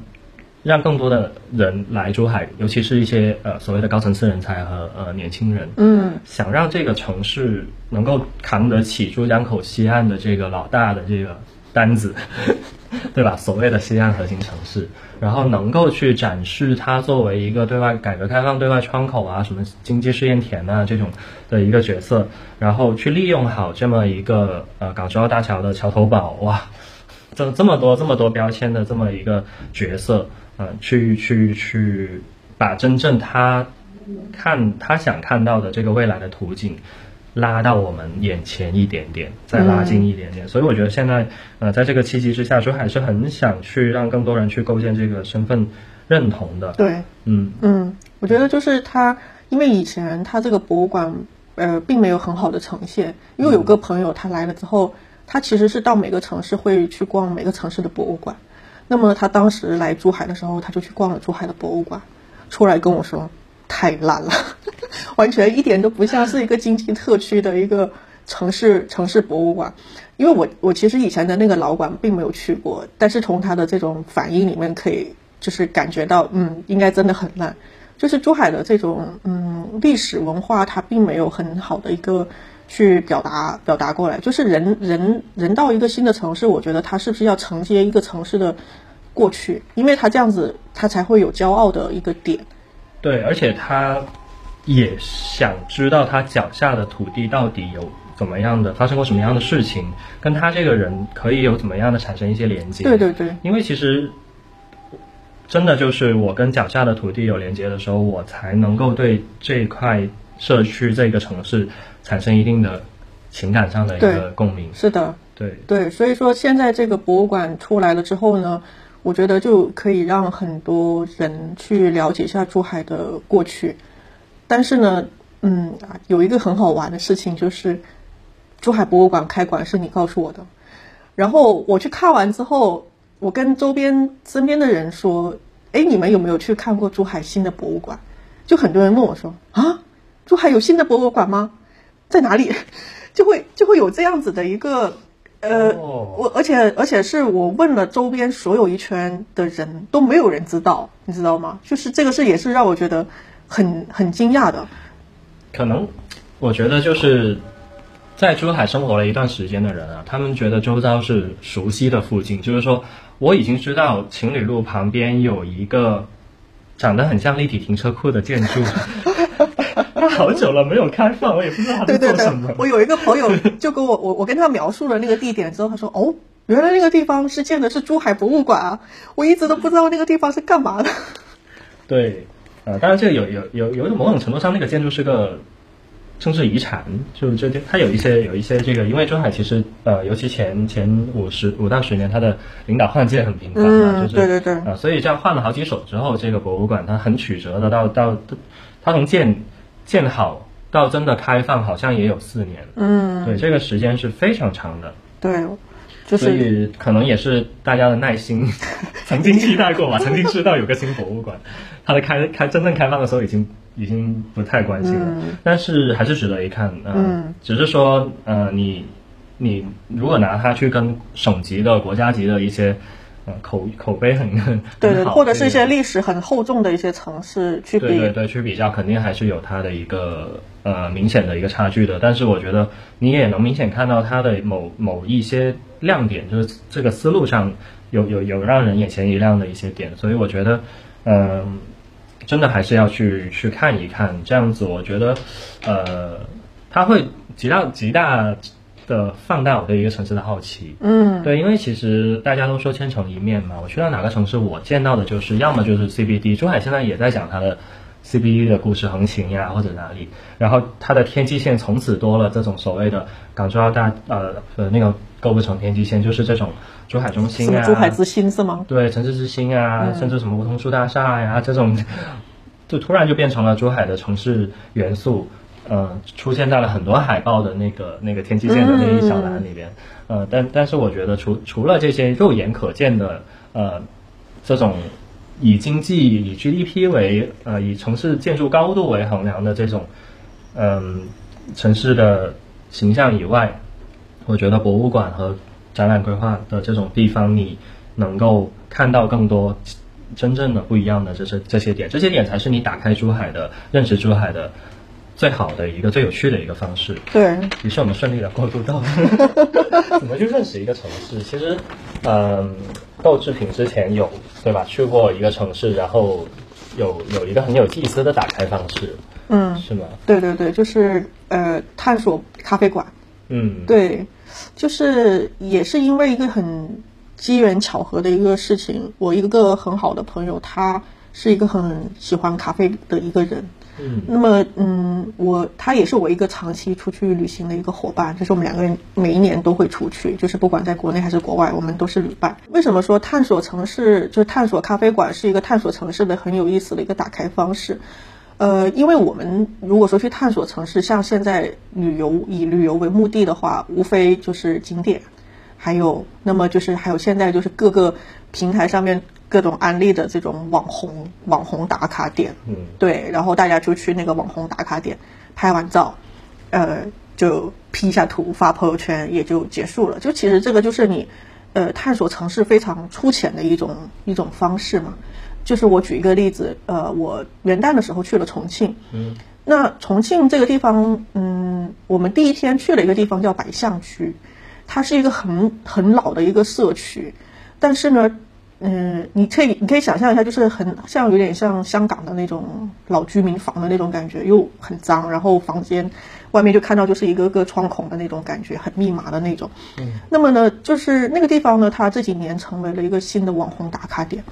让更多的人来珠海，尤其是一些呃所谓的高层次人才和呃年轻人，嗯，想让这个城市能够扛得起珠江口西岸的这个老大的这个单子，(laughs) 对吧？所谓的西岸核心城市，然后能够去展示它作为一个对外改革开放对外窗口啊，什么经济试验田啊这种的一个角色，然后去利用好这么一个呃港珠澳大桥的桥头堡，(laughs) 哇，这这么多这么多标签的这么一个角色。嗯，去去去，把真正他看他想看到的这个未来的图景拉到我们眼前一点点，再拉近一点点。所以我觉得现在，呃，在这个契机之下，说还是很想去让更多人去构建这个身份认同的。对，嗯嗯，我觉得就是他，因为以前他这个博物馆，呃，并没有很好的呈现。因为有个朋友他来了之后，他其实是到每个城市会去逛每个城市的博物馆。那么他当时来珠海的时候，他就去逛了珠海的博物馆，出来跟我说太烂了，完全一点都不像是一个经济特区的一个城市城市博物馆。因为我我其实以前的那个老馆并没有去过，但是从他的这种反应里面可以就是感觉到，嗯，应该真的很烂。就是珠海的这种嗯历史文化，它并没有很好的一个。去表达表达过来，就是人人人到一个新的城市，我觉得他是不是要承接一个城市的过去，因为他这样子他才会有骄傲的一个点。对，而且他也想知道他脚下的土地到底有怎么样的发生过什么样的事情，跟他这个人可以有怎么样的产生一些连接。对对对，因为其实真的就是我跟脚下的土地有连接的时候，我才能够对这块社区这个城市。产生一定的情感上的一个共鸣，是的，对对，所以说现在这个博物馆出来了之后呢，我觉得就可以让很多人去了解一下珠海的过去。但是呢，嗯，有一个很好玩的事情就是，珠海博物馆开馆是你告诉我的，然后我去看完之后，我跟周边身边的人说，哎，你们有没有去看过珠海新的博物馆？就很多人问我说，啊，珠海有新的博物馆吗？在哪里，(laughs) 就会就会有这样子的一个呃，哦我而且而且是我问了周边所有一圈的人都没有人知道，你知道吗？就是这个事也是让我觉得很很惊讶的。可能我觉得就是在珠海生活了一段时间的人啊，他们觉得周遭是熟悉的附近，就是说我已经知道情侣路旁边有一个长得很像立体停车库的建筑，(laughs) 它好久了没有开放，我也不知道它对对对在做什么。，我有一个朋友就跟我我我跟他描述了那个地点之后，他说哦，原来那个地方是建的是珠海博物馆啊，我一直都不知道那个地方是干嘛的。对，呃，当然这个有有有有某种程度上，那个建筑是个政治遗产，就就就它有一些有一些这个，因为珠海其实呃，尤其前前五十五到十年，它的领导换届很频繁嘛，嗯就是对对对。呃，所以这样换了好几手之后，这个博物馆它很曲折的到到它从建建好到真的开放，好像也有四年，嗯，对，这个时间是非常长的。对，就所以可能也是大家的耐心，(laughs) 曾经期待过吧，曾经知道有个新博物馆，它的开开真正开放的时候已经已经不太关心了，嗯但是还是值得一看。呃、嗯只是说呃，你你如果拿它去跟省级的、国家级的一些呃口口碑很对对，或者是一些历史很厚重的一些城市去比，对对对，去比较肯定还是有它的一个呃明显的一个差距的。但是我觉得你也能明显看到它的某某一些亮点，就是这个思路上有有有让人眼前一亮的一些点。所以我觉得，嗯、真的还是要去去看一看，这样子我觉得，呃，它会极大极大的放大我对一个城市的好奇。嗯，对，因为其实大家都说千城一面嘛，我去到哪个城市，我见到的就是要么就是 CBD，珠海现在也在讲它的 CBD 的故事横行呀，或者哪里，然后它的天际线从此多了这种所谓的港珠澳大呃呃那个购物城天际线，就是这种珠海中心啊，(laughs) 珠海之星是吗？对，城市之星啊，嗯甚至什么梧桐树大厦呀，这种，就突然就变成了珠海的城市元素，呃，出现在了很多海报的那个那个天际线的那一小栏里边，呃，但但是我觉得除除了这些肉眼可见的，呃，这种以经济以 GDP 为呃以城市建筑高度为衡量的这种，嗯、城市的形象以外，我觉得博物馆和展览规划的这种地方，你能够看到更多真正的不一样的这些这些点，这些点才是你打开珠海的、认识珠海的最好的一个、最有趣的一个方式。对，于是我们顺利的过渡到 (laughs) 怎么去认识一个城市。其实，嗯，豆制品之前有对吧？去过一个城市，然后有有一个很有意思的打开方式，嗯，是吗？对对对，就是呃，探索咖啡馆。嗯，对，就是也是因为一个很机缘巧合的一个事情，我一个很好的朋友，他是一个很喜欢咖啡的一个人。嗯那么，嗯，我他也是我一个长期出去旅行的一个伙伴，就是我们两个人每一年都会出去，就是不管在国内还是国外，我们都是旅伴。为什么说探索城市，就是探索咖啡馆是一个探索城市的很有意思的一个打开方式？呃，因为我们如果说去探索城市，像现在旅游以旅游为目的的话，无非就是景点，还有那么就是还有现在就是各个平台上面各种安利的这种网红网红打卡点，嗯。对，然后大家就去那个网红打卡点拍完照，呃，就 P 一下图发朋友圈也就结束了。就其实这个就是你，呃，探索城市非常粗浅的一种一种方式嘛。就是我举一个例子，呃，我元旦的时候去了重庆，嗯。那重庆这个地方，嗯，我们第一天去了一个地方叫百象区，它是一个很很老的一个社区，但是呢，嗯，你可以你可以想象一下，就是很像有点像香港的那种老居民房的那种感觉，又很脏，然后房间外面就看到就是一个个窗孔的那种感觉，很密码的那种。嗯那么呢，就是那个地方呢，它这几年成为了一个新的网红打卡点。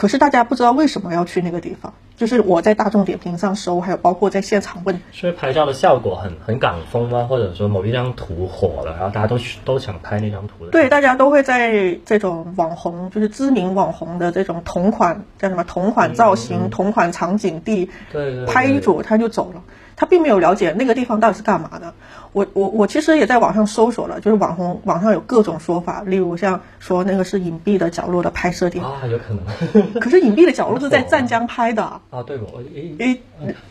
可是大家不知道为什么要去那个地方，就是我在大众点评上搜，还有包括在现场问，所以拍照的效果很很港风吗？或者说某一张图火了，然后大家都去都想拍那张图的？对，大家都会在这种网红，就是知名网红的这种同款叫什么同款造型、同款场景地对对对拍一组他就走了，他并没有了解那个地方到底是干嘛的。我我我其实也在网上搜索了，就是网红网上有各种说法，例如像说那个是隐蔽的角落的拍摄地，啊，有可能。(laughs) 可是隐蔽的角落是在 (laughs) 湛江拍的。啊，对，我诶诶，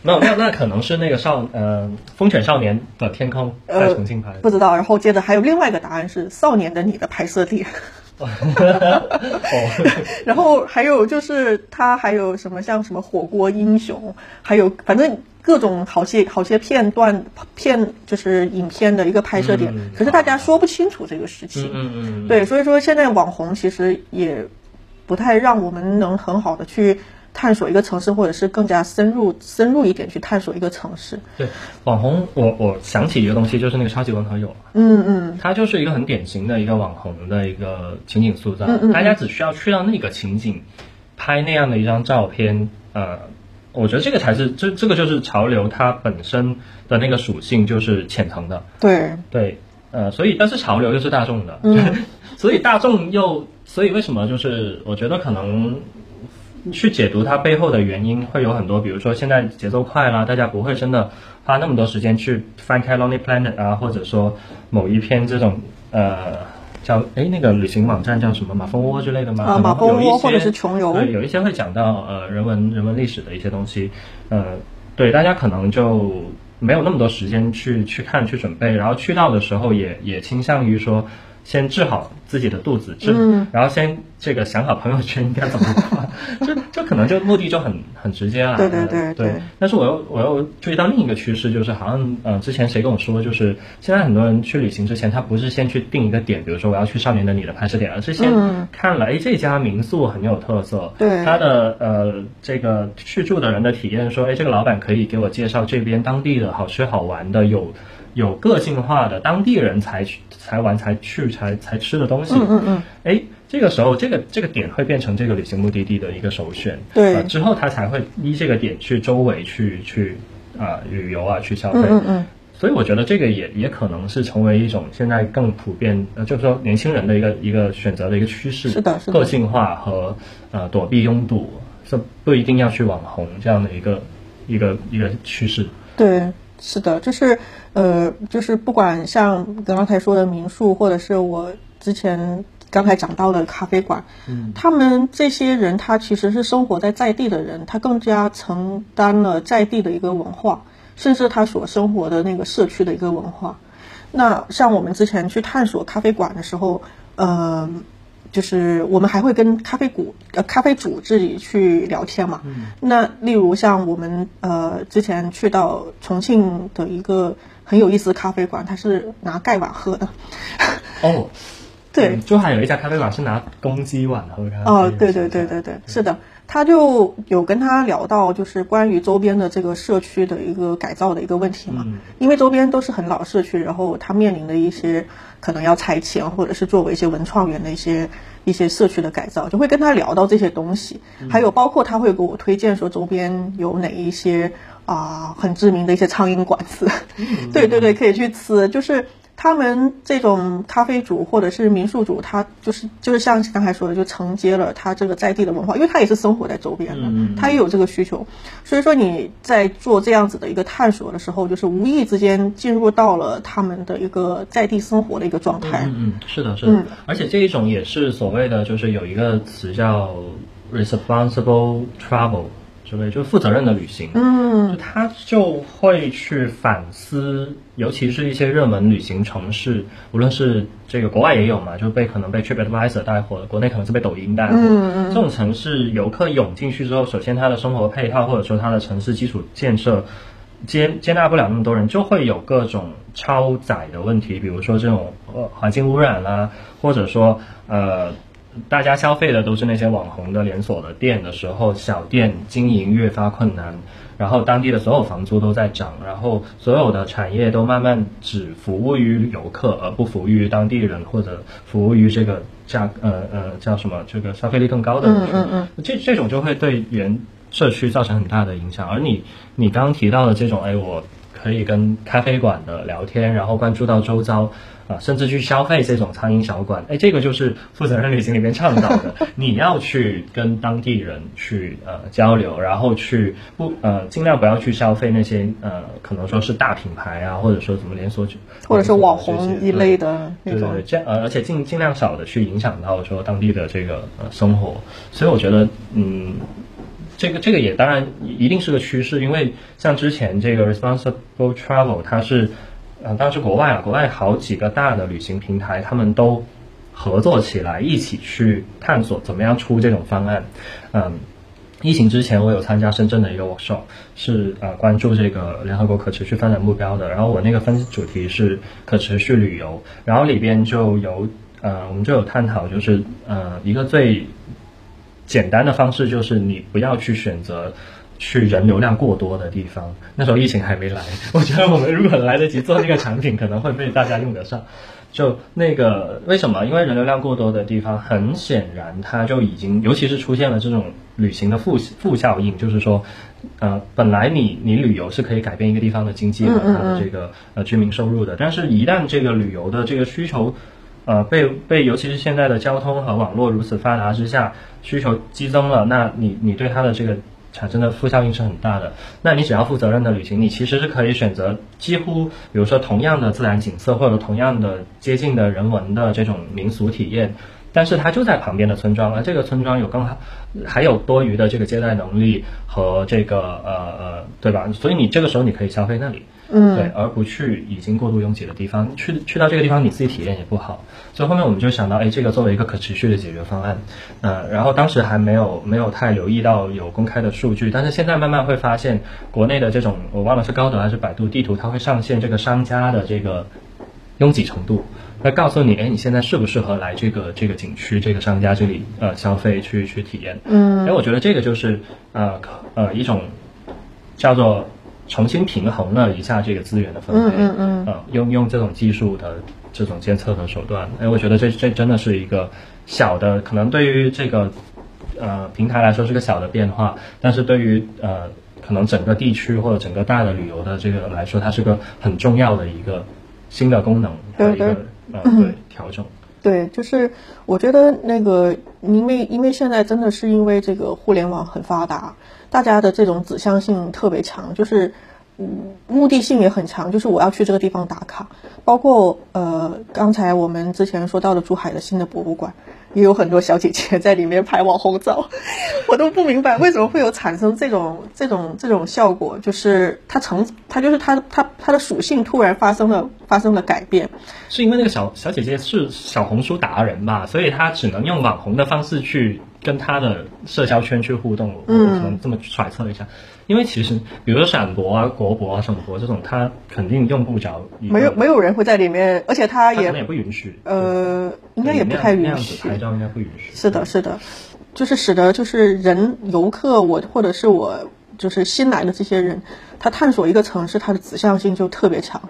没有，那那可能是那个少呃《风犬少年的天空》在重庆拍的。不知道。然后接着还有另外一个答案是《少年的你》的拍摄地。哦，(laughs) 然后还有就是他还有什么像什么火锅英雄，还有反正各种好些好些片段片就是影片的一个拍摄点，嗯可是大家说不清楚这个事情。嗯嗯嗯，对，所以说现在网红其实也不太让我们能很好的去探索一个城市，或者是更加深入深入一点去探索一个城市。对，网红，我我想起一个东西，就是那个超级文和友，嗯嗯。它就是一个很典型的一个网红的一个情景塑造，嗯嗯大家只需要去到那个情景，拍那样的一张照片，呃，我觉得这个才是这这个就是潮流它本身的那个属性，就是浅层的，对，对，呃，所以但是潮流又是大众的，嗯。(laughs) 所以大众又，所以为什么就是我觉得可能去解读它背后的原因会有很多，比如说现在节奏快啦，大家不会真的花那么多时间去翻开 Lonely Planet 啊，或者说某一篇这种呃。叫哎，那个旅行网站叫什么马蜂窝之类的吗？啊马蜂窝有一些或者是穷游对，有一些会讲到呃人文人文历史的一些东西，呃，对，大家可能就没有那么多时间去去看去准备，然后去到的时候也也倾向于说先治好自己的肚子，治，嗯然后先这个想好朋友圈应该怎么发，(laughs) 能就目的就很很直接了。对对对呃对。但是我又我又注意到另一个趋势，就是好像呃之前谁跟我说，就是现在很多人去旅行之前，他不是先去定一个点，比如说我要去少年的你的拍摄点，而是先嗯。看了哎这家民宿很有特色，对。它的呃这个去住的人的体验，说哎这个老板可以给我介绍这边当地的好吃好玩的有。有个性化的当地人才去才玩才去才才吃的东西，嗯嗯嗯，哎，这个时候这个这个点会变成这个旅行目的地的一个首选，对。呃之后他才会依这个点去周围去去啊、旅游啊去消费，嗯嗯嗯，所以我觉得这个也也可能是成为一种现在更普遍，呃，就是说年轻人的一个一个选择的一个趋势，是的是的。个性化和呃躲避拥堵，这不一定要去网红这样的一个一个一个趋势。对，是的，就是呃，就是不管像刚才说的民宿，或者是我之前刚才讲到的咖啡馆，嗯，他们这些人他其实是生活在在地的人，他更加承担了在地的一个文化，甚至他所生活的那个社区的一个文化。那像我们之前去探索咖啡馆的时候，呃，就是我们还会跟咖啡股呃咖啡主自己去聊天嘛。那例如像我们呃之前去到重庆的一个很有意思的咖啡馆，它是拿盖碗喝的。哦，对嗯就还有一家咖啡馆是拿公鸡碗喝咖啡。哦，对对对对对，是的，他就有跟他聊到，就是关于周边的这个社区的一个改造的一个问题嘛。嗯因为周边都是很老社区，然后他面临的一些可能要拆迁，或者是作为一些文创园的一些一些社区的改造，就会跟他聊到这些东西。还有包括他会给我推荐说周边有哪一些啊、很知名的一些苍蝇馆子，(laughs) 对对对，可以去吃，就是。他们这种咖啡主或者是民宿主，他就是就是像刚才说的，就承接了他这个在地的文化，因为他也是生活在周边的，他也有这个需求。所以说你在做这样子的一个探索的时候，就是无意之间进入到了他们的一个在地生活的一个状态。嗯嗯，是的，是的，嗯而且这一种也是所谓的，就是有一个词叫 responsible travel，之类，就负责任的旅行。嗯就他就会去反思，尤其是一些热门旅行城市，无论是这个国外也有嘛，就被可能被 TripAdvisor 带火，国内可能是被抖音带火。嗯嗯这种城市游客涌进去之后，首先他的生活配套或者说他的城市基础建设接接纳不了那么多人，就会有各种超载的问题，比如说这种呃环境污染啦、或者说呃大家消费的都是那些网红的连锁的店的时候，小店经营越发困难，然后当地的所有房租都在涨，然后所有的产业都慢慢只服务于游客，而不服务于当地人或者服务于这个价呃呃叫什么这个消费力更高的人群。嗯嗯这这种就会对原社区造成很大的影响。而你你刚刚提到的这种，哎，我可以跟咖啡馆的聊天，然后关注到周遭。啊，甚至去消费这种苍蝇小馆，哎，这个就是负责任旅行里面倡导的。(laughs) 你要去跟当地人去呃交流，然后去不呃尽量不要去消费那些呃可能说是大品牌啊，或者说什么连锁酒，或者是网红一类的对对对，这样呃而且尽尽量少的去影响到说当地的这个呃生活。所以我觉得嗯，这个这个也当然一定是个趋势，因为像之前这个 responsible travel 它是。嗯，当时国外啊，国外好几个大的旅行平台，他们都合作起来，一起去探索怎么样出这种方案。嗯，疫情之前我有参加深圳的一个 workshop，是呃关注这个联合国可持续发展目标的。然后我那个分主题是可持续旅游，然后里边就有呃我们就有探讨，就是呃一个最简单的方式，就是你不要去选择。去人流量过多的地方，那时候疫情还没来，我觉得我们如果来得及做那个产品，可能会被大家用得上。就那个 (laughs) 为什么？因为人流量过多的地方，很显然它就已经，尤其是出现了这种旅行的负负效应，就是说，呃，本来你你旅游是可以改变一个地方的经济和它的这个呃居民收入的，但是一旦这个旅游的这个需求，呃，被被尤其是现在的交通和网络如此发达之下，需求激增了，那你你对它的这个。产生的负效应是很大的。那你只要负责任的旅行，你其实是可以选择几乎，比如说同样的自然景色，或者同样的接近的人文的这种民俗体验，但是它就在旁边的村庄，而这个村庄有更好，还有多余的这个接待能力和这个呃呃，对吧？所以你这个时候你可以消费那里。嗯，对，而不去已经过度拥挤的地方，去去到这个地方，你自己体验也不好。所以后面我们就想到，哎，这个作为一个可持续的解决方案，呃，然后当时还没有没有太留意到有公开的数据，但是现在慢慢会发现，国内的这种我忘了是高德还是百度地图，它会上线这个商家的这个拥挤程度，来告诉你，哎，你现在适不适合来这个这个景区这个商家这里呃消费去去体验。嗯，哎，我觉得这个就是呃呃一种叫做。重新平衡了一下这个资源的分配，嗯嗯嗯，用用这种技术的这种监测和手段，哎，我觉得这这真的是一个小的，可能对于这个呃平台来说是个小的变化，但是对于呃可能整个地区或者整个大的旅游的这个来说，它是个很重要的一个新的功能和一个呃对调整。对，就是我觉得那个，因为因为现在真的是因为这个互联网很发达，大家的这种指向性特别强，就是嗯，目的性也很强，就是我要去这个地方打卡。包括呃，刚才我们之前说到的珠海的新的博物馆。也有很多小姐姐在里面拍网红照，(laughs) 我都不明白为什么会有产生这种这种这种效果，就是它成它就是它它它的属性突然发生了发生了改变，是因为那个小小姐姐是小红书达人吧，所以她只能用网红的方式去跟她的社交圈去互动，我可能这么揣测一下。因为其实，比如说闪博啊、国博啊、省博这种，他肯定用不着。没有没有人会在里面，而且他也也不允许。呃，应该也不太允许。拍照应该不允许。是的，是的，就是使得就是人游客我或者是我就是新来的这些人，他探索一个城市，他的指向性就特别强。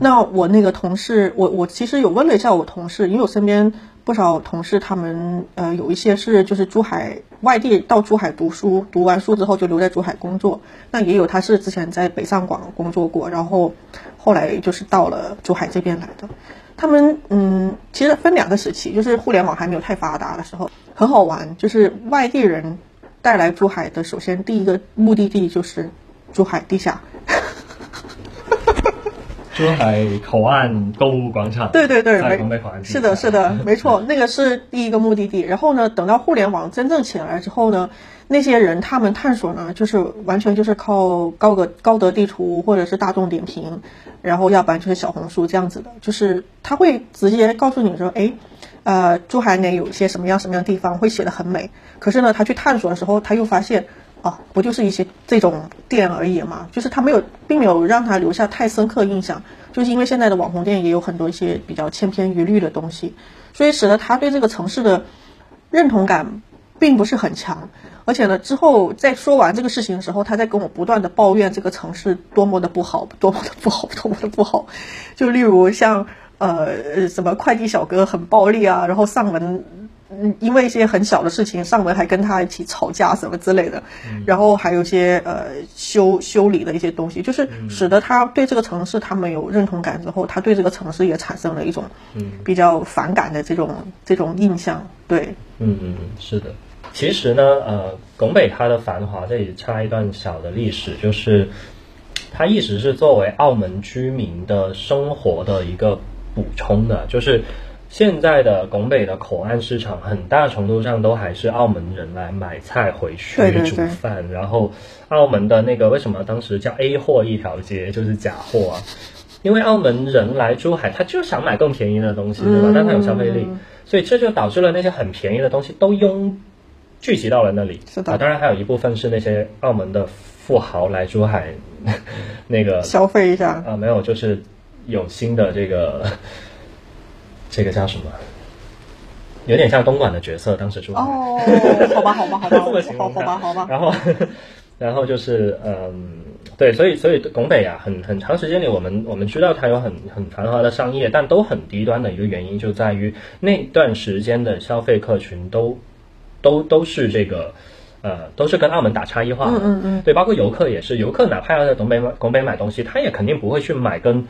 那我那个同事，我我其实有问了一下我同事，因为我身边。不少同事，他们呃有一些是就是珠海外地到珠海读书，读完书之后就留在珠海工作。那也有他是之前在北上广工作过，然后后来就是到了珠海这边来的。他们嗯，其实分两个时期，就是互联网还没有太发达的时候，很好玩。就是外地人带来珠海的，首先第一个目的地就是珠海地下。珠海口岸购物广场，对对对，没是的，是的，没错，(laughs) 那个是第一个目的地。然后呢，等到互联网真正起来之后呢，那些人他们探索呢，就是完全就是靠高德高德地图或者是大众点评，然后要不然就是小红书这样子的，就是他会直接告诉你说，哎，呃，珠海哪有一些什么样什么样的地方，会写的很美。可是呢，他去探索的时候，他又发现。哦，不就是一些这种店而已嘛，就是他没有，并没有让他留下太深刻印象，就是因为现在的网红店也有很多一些比较千篇一律的东西，所以使得他对这个城市的认同感并不是很强。而且呢，之后在说完这个事情的时候，他在跟我不断的抱怨这个城市多么的不好，多么的不好，(laughs) 多么的不好。就例如像呃什么快递小哥很暴力啊，然后上门。嗯，因为一些很小的事情上门还跟他一起吵架什么之类的，然后还有一些呃修修理的一些东西，就是使得他对这个城市他们有认同感之后，他对这个城市也产生了一种比较反感的这种这种印象。对，嗯嗯，是的。其实呢，呃，拱北它的繁华这里插一段小的历史，就是它一直是作为澳门居民的生活的一个补充的，就是。现在的拱北的口岸市场，很大程度上都还是澳门人来买菜回去煮饭。然后，澳门的那个为什么当时叫 A 货一条街，就是假货啊？因为澳门人来珠海，他就想买更便宜的东西，对吧？但他有消费力，所以这就导致了那些很便宜的东西都拥聚集到了那里。是的，当然还有一部分是那些澳门的富豪来珠海 (laughs) 那个消费一下啊，没有，就是有新的这个。这个叫什么？有点像东莞的角色，当时出哦，好吧，好吧，好吧，(laughs) 这么形容好吧，好吧。然后，(laughs) 然后就是，嗯，对，所以，所以拱北啊，很很长时间里，我们我们知道它有很很繁华的商业，但都很低端的一个原因，就在于那段时间的消费客群都都都是这个，呃，都是跟澳门打差异化的。嗯嗯嗯。对，包括游客也是，游客哪怕要在拱北买拱北买东西，他也肯定不会去买跟，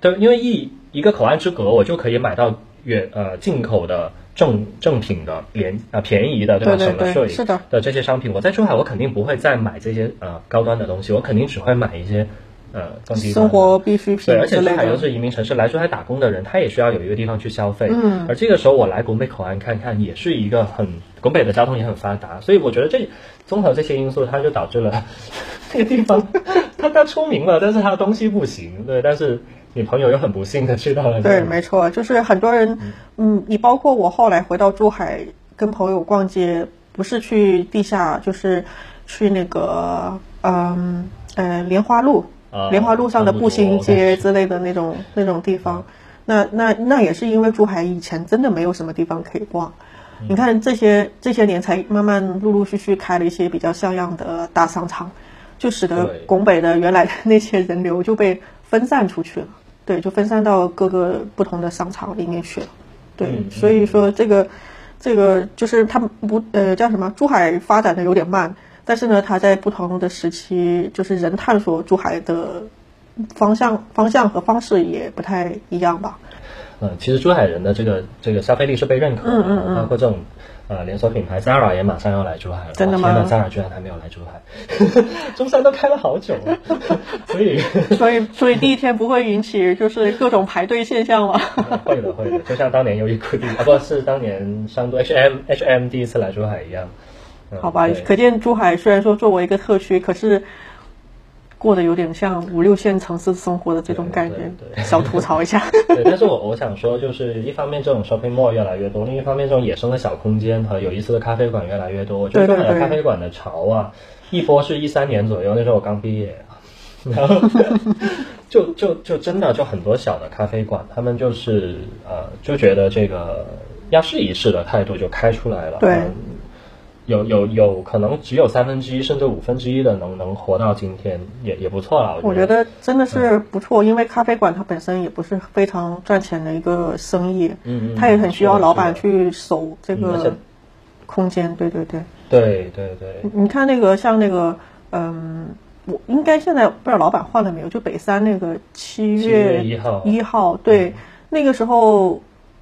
对，因为一。一个口岸之隔，我就可以买到远呃进口的正正品的廉啊便宜的对吧？省了税是的的这些商品，我在珠海我肯定不会再买这些呃高端的东西，我肯定只会买一些呃更低生活必需品。对，而且珠海又是移民城市，来珠海打工的人他也需要有一个地方去消费。嗯。而这个时候我来拱北口岸看看，也是一个很拱北的交通也很发达，所以我觉得这综合这些因素，它就导致了 (laughs) 这个地方它它出名了，但是它的东西不行。对，但是。你朋友又很不幸的去到了。对，没错，就是很多人，嗯，你包括我后来回到珠海跟朋友逛街，不是去地下，就是去那个，嗯，呃，莲花路，莲花路上的步行街之类的那种那种地方。那那那也是因为珠海以前真的没有什么地方可以逛，你看这些这些年才慢慢陆陆续续开了一些比较像样的大商场，就使得拱北的原来的那些人流就被分散出去了。对，就分散到各个不同的商场里面去了。对，所以说这个，这个就是他们不呃叫什么？珠海发展的有点慢，但是呢，它在不同的时期，就是人探索珠海的方向、方向和方式也不太一样吧。嗯，其实珠海人的这个这个消费力是被认可的，包括这种。呃，连锁品牌 Zara 也马上要来珠海了。真的吗？天呐，Zara 居然还没有来珠海，(laughs) 中山都开了好久了，(laughs) 所以 (laughs) 所以所以第一天不会引起就是各种排队现象吗？会的会的，就像当年优衣库啊，不是当年商都 H M H M 第一次来珠海一样。好吧，可见珠海虽然说作为一个特区，可是。过得有点像五六线城市生活的这种感觉，小吐槽一下。(laughs) 对，但是我我想说，就是一方面这种 shopping mall 越来越多，另一方面这种野生的小空间和有意思的咖啡馆越来越多。我觉得珠海的咖啡馆的潮啊，一波是一三年左右，那时候我刚毕业，然后就就就真的就很多小的咖啡馆，他们就是呃就觉得这个要试一试的态度就开出来了。对。有有有可能只有三分之一甚至五分之一的能能活到今天也也不错了。我觉得真的是不错，因为咖啡馆它本身也不是非常赚钱的一个生意，嗯嗯，它也很需要老板去守这个空间。对对对，对对对。你看那个像那个嗯，我应该现在不知道老板换了没有？就北山那个七月一号一号，对，那个时候。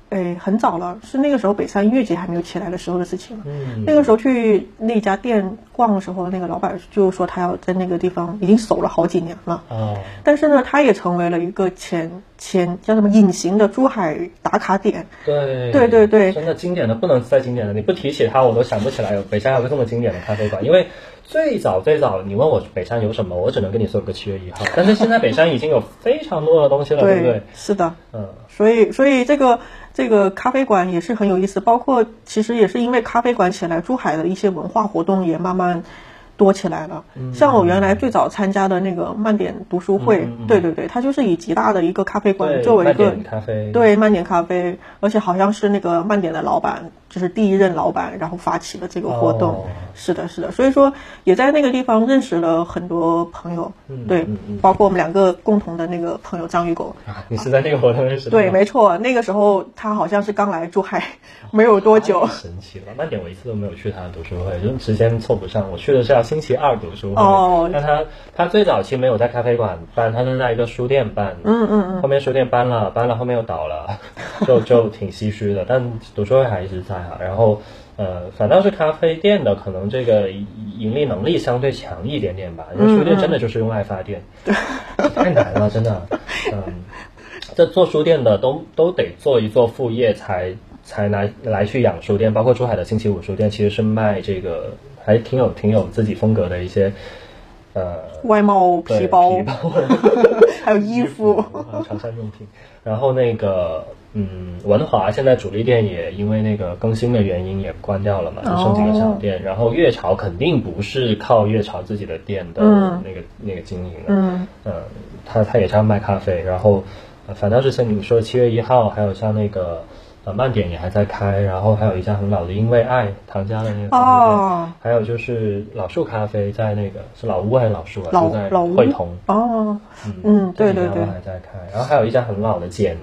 哎，很早了，是那个时候北山音乐节还没有起来的时候的事情了。嗯，那个时候去那家店逛的时候，那个老板就说他要在那个地方已经守了好几年了。哦，但是呢，他也成为了一个前前叫什么隐形的珠海打卡点。对，对对对，真的经典的不能再经典了，你不提起他，我都想不起来有北山有个这么经典的咖啡馆，因为。最早最早，你问我北山有什么，我只能跟你说个七月一号。但是现在北山已经有非常多的东西了，对不对？是的，嗯，所以所以这个这个咖啡馆也是很有意思，包括其实也是因为咖啡馆起来，珠海的一些文化活动也慢慢多起来了。像我原来最早参加的那个慢点读书会，对对对，它就是以吉大的一个咖啡馆作为一个咖啡，对慢点咖啡，而且好像是那个慢点的老板，就是第一任老板，然后发起了这个活动。是的，是的，所以说也在那个地方认识了很多朋友，对，包括我们两个共同的那个朋友张玉狗。你是在那个活动认识的？对，没错，那个时候他好像是刚来珠海没有多久。神奇了，那点我一次都没有去他的读书会，就时间凑不上。我去的是要星期二读书会。哦。但他他最早期没有在咖啡馆办，他是在一个书店办。嗯嗯嗯。后面书店搬了，搬了后面又倒了，(laughs) 就就挺唏嘘的。但读书会还一直在啊。然后呃，反倒是咖啡店的可能这个盈利能力相对强一点点吧，因为书店真的就是用爱发电，(laughs) 太难了，真的。嗯。这做书店的都都得做一做副业才才来来去养书店，包括珠海的星期五书店，其实是卖这个还挺有挺有自己风格的一些呃外贸皮包，(laughs) 还有衣服，床上用品。然后那个嗯，文华现在主力店也因为那个更新的原因也关掉了嘛，就剩几个小店。然后月潮肯定不是靠月潮自己的店的那个那个经营的，嗯，他他也是要卖咖啡，然后。反倒是像你说七月一号，还有像那个呃慢点也还在开，然后还有一家很老的因为爱唐家的那个哦，还有就是老树咖啡在那个是老屋还是老树啊？老在老汇同。哦，嗯对对对，还在开，然后还有一家很老的简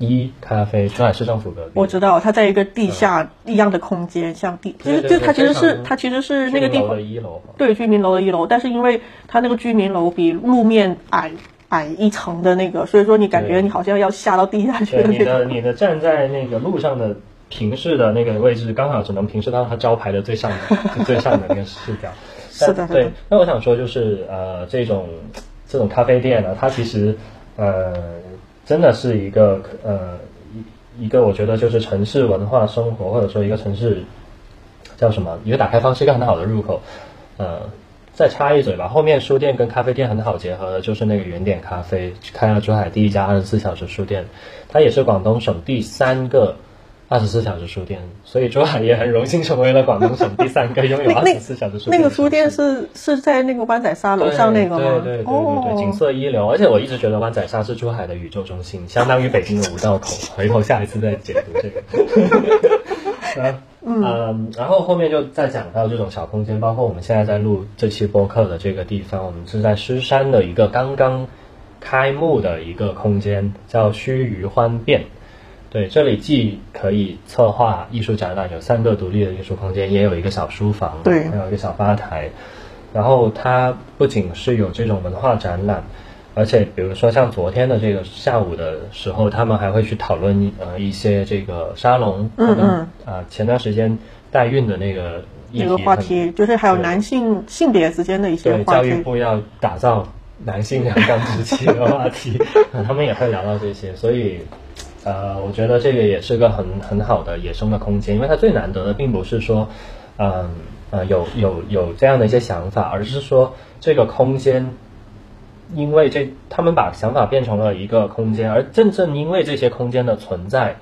一咖啡，珠海市政府隔壁。我知道，它在一个地下一样的空间，像地，就是就它其实是它其实是那个地方的一楼，对居民楼的一楼，但是因为它那个居民楼比路面矮。矮一层的那个，所以说你感觉你好像要下到地下去了。你的你的站在那个路上的平视的那个位置，刚好只能平视到它招牌的最上面 (laughs) 最上的那个视角。是的，对。那我想说，就是呃，这种这种咖啡店呢，它其实呃，真的是一个呃一一个，我觉得就是城市文化生活，或者说一个城市叫什么，一个打开方式，一个很好的入口，呃。再插一嘴吧，后面书店跟咖啡店很好结合的，就是那个原点咖啡开了珠海第一家二十四小时书店，它也是广东省第三个二十四小时书店，所以珠海也很荣幸成为了广东省第三个拥有二十四小时书店。那个书店是是在那个湾仔沙楼上那个吗？对对对对对，景色一流。而且我一直觉得湾仔沙是珠海的宇宙中心，相当于北京的五道口。回头下一次再解读这个。嗯，然后后面就再讲到这种小空间，包括我们现在在录这期播客的这个地方，我们是在狮山的一个刚刚开幕的一个空间，叫须臾欢变。对，这里既可以策划艺术展览，有三个独立的艺术空间，也有一个小书房，对，还有一个小吧台。然后它不仅是有这种文化展览。而且，比如说像昨天的这个下午的时候，他们还会去讨论呃一些这个沙龙，嗯嗯，啊前段时间代孕的那个一个话题，就是还有男性性别之间的一些话题。教育部要打造男性阳刚之气的话题，(laughs) 他们也会聊到这些。所以，呃，我觉得这个也是个很很好的野生的空间，因为它最难得的并不是说，嗯呃有有有这样的一些想法，而是说这个空间。因为这，他们把想法变成了一个空间，而正正因为这些空间的存在，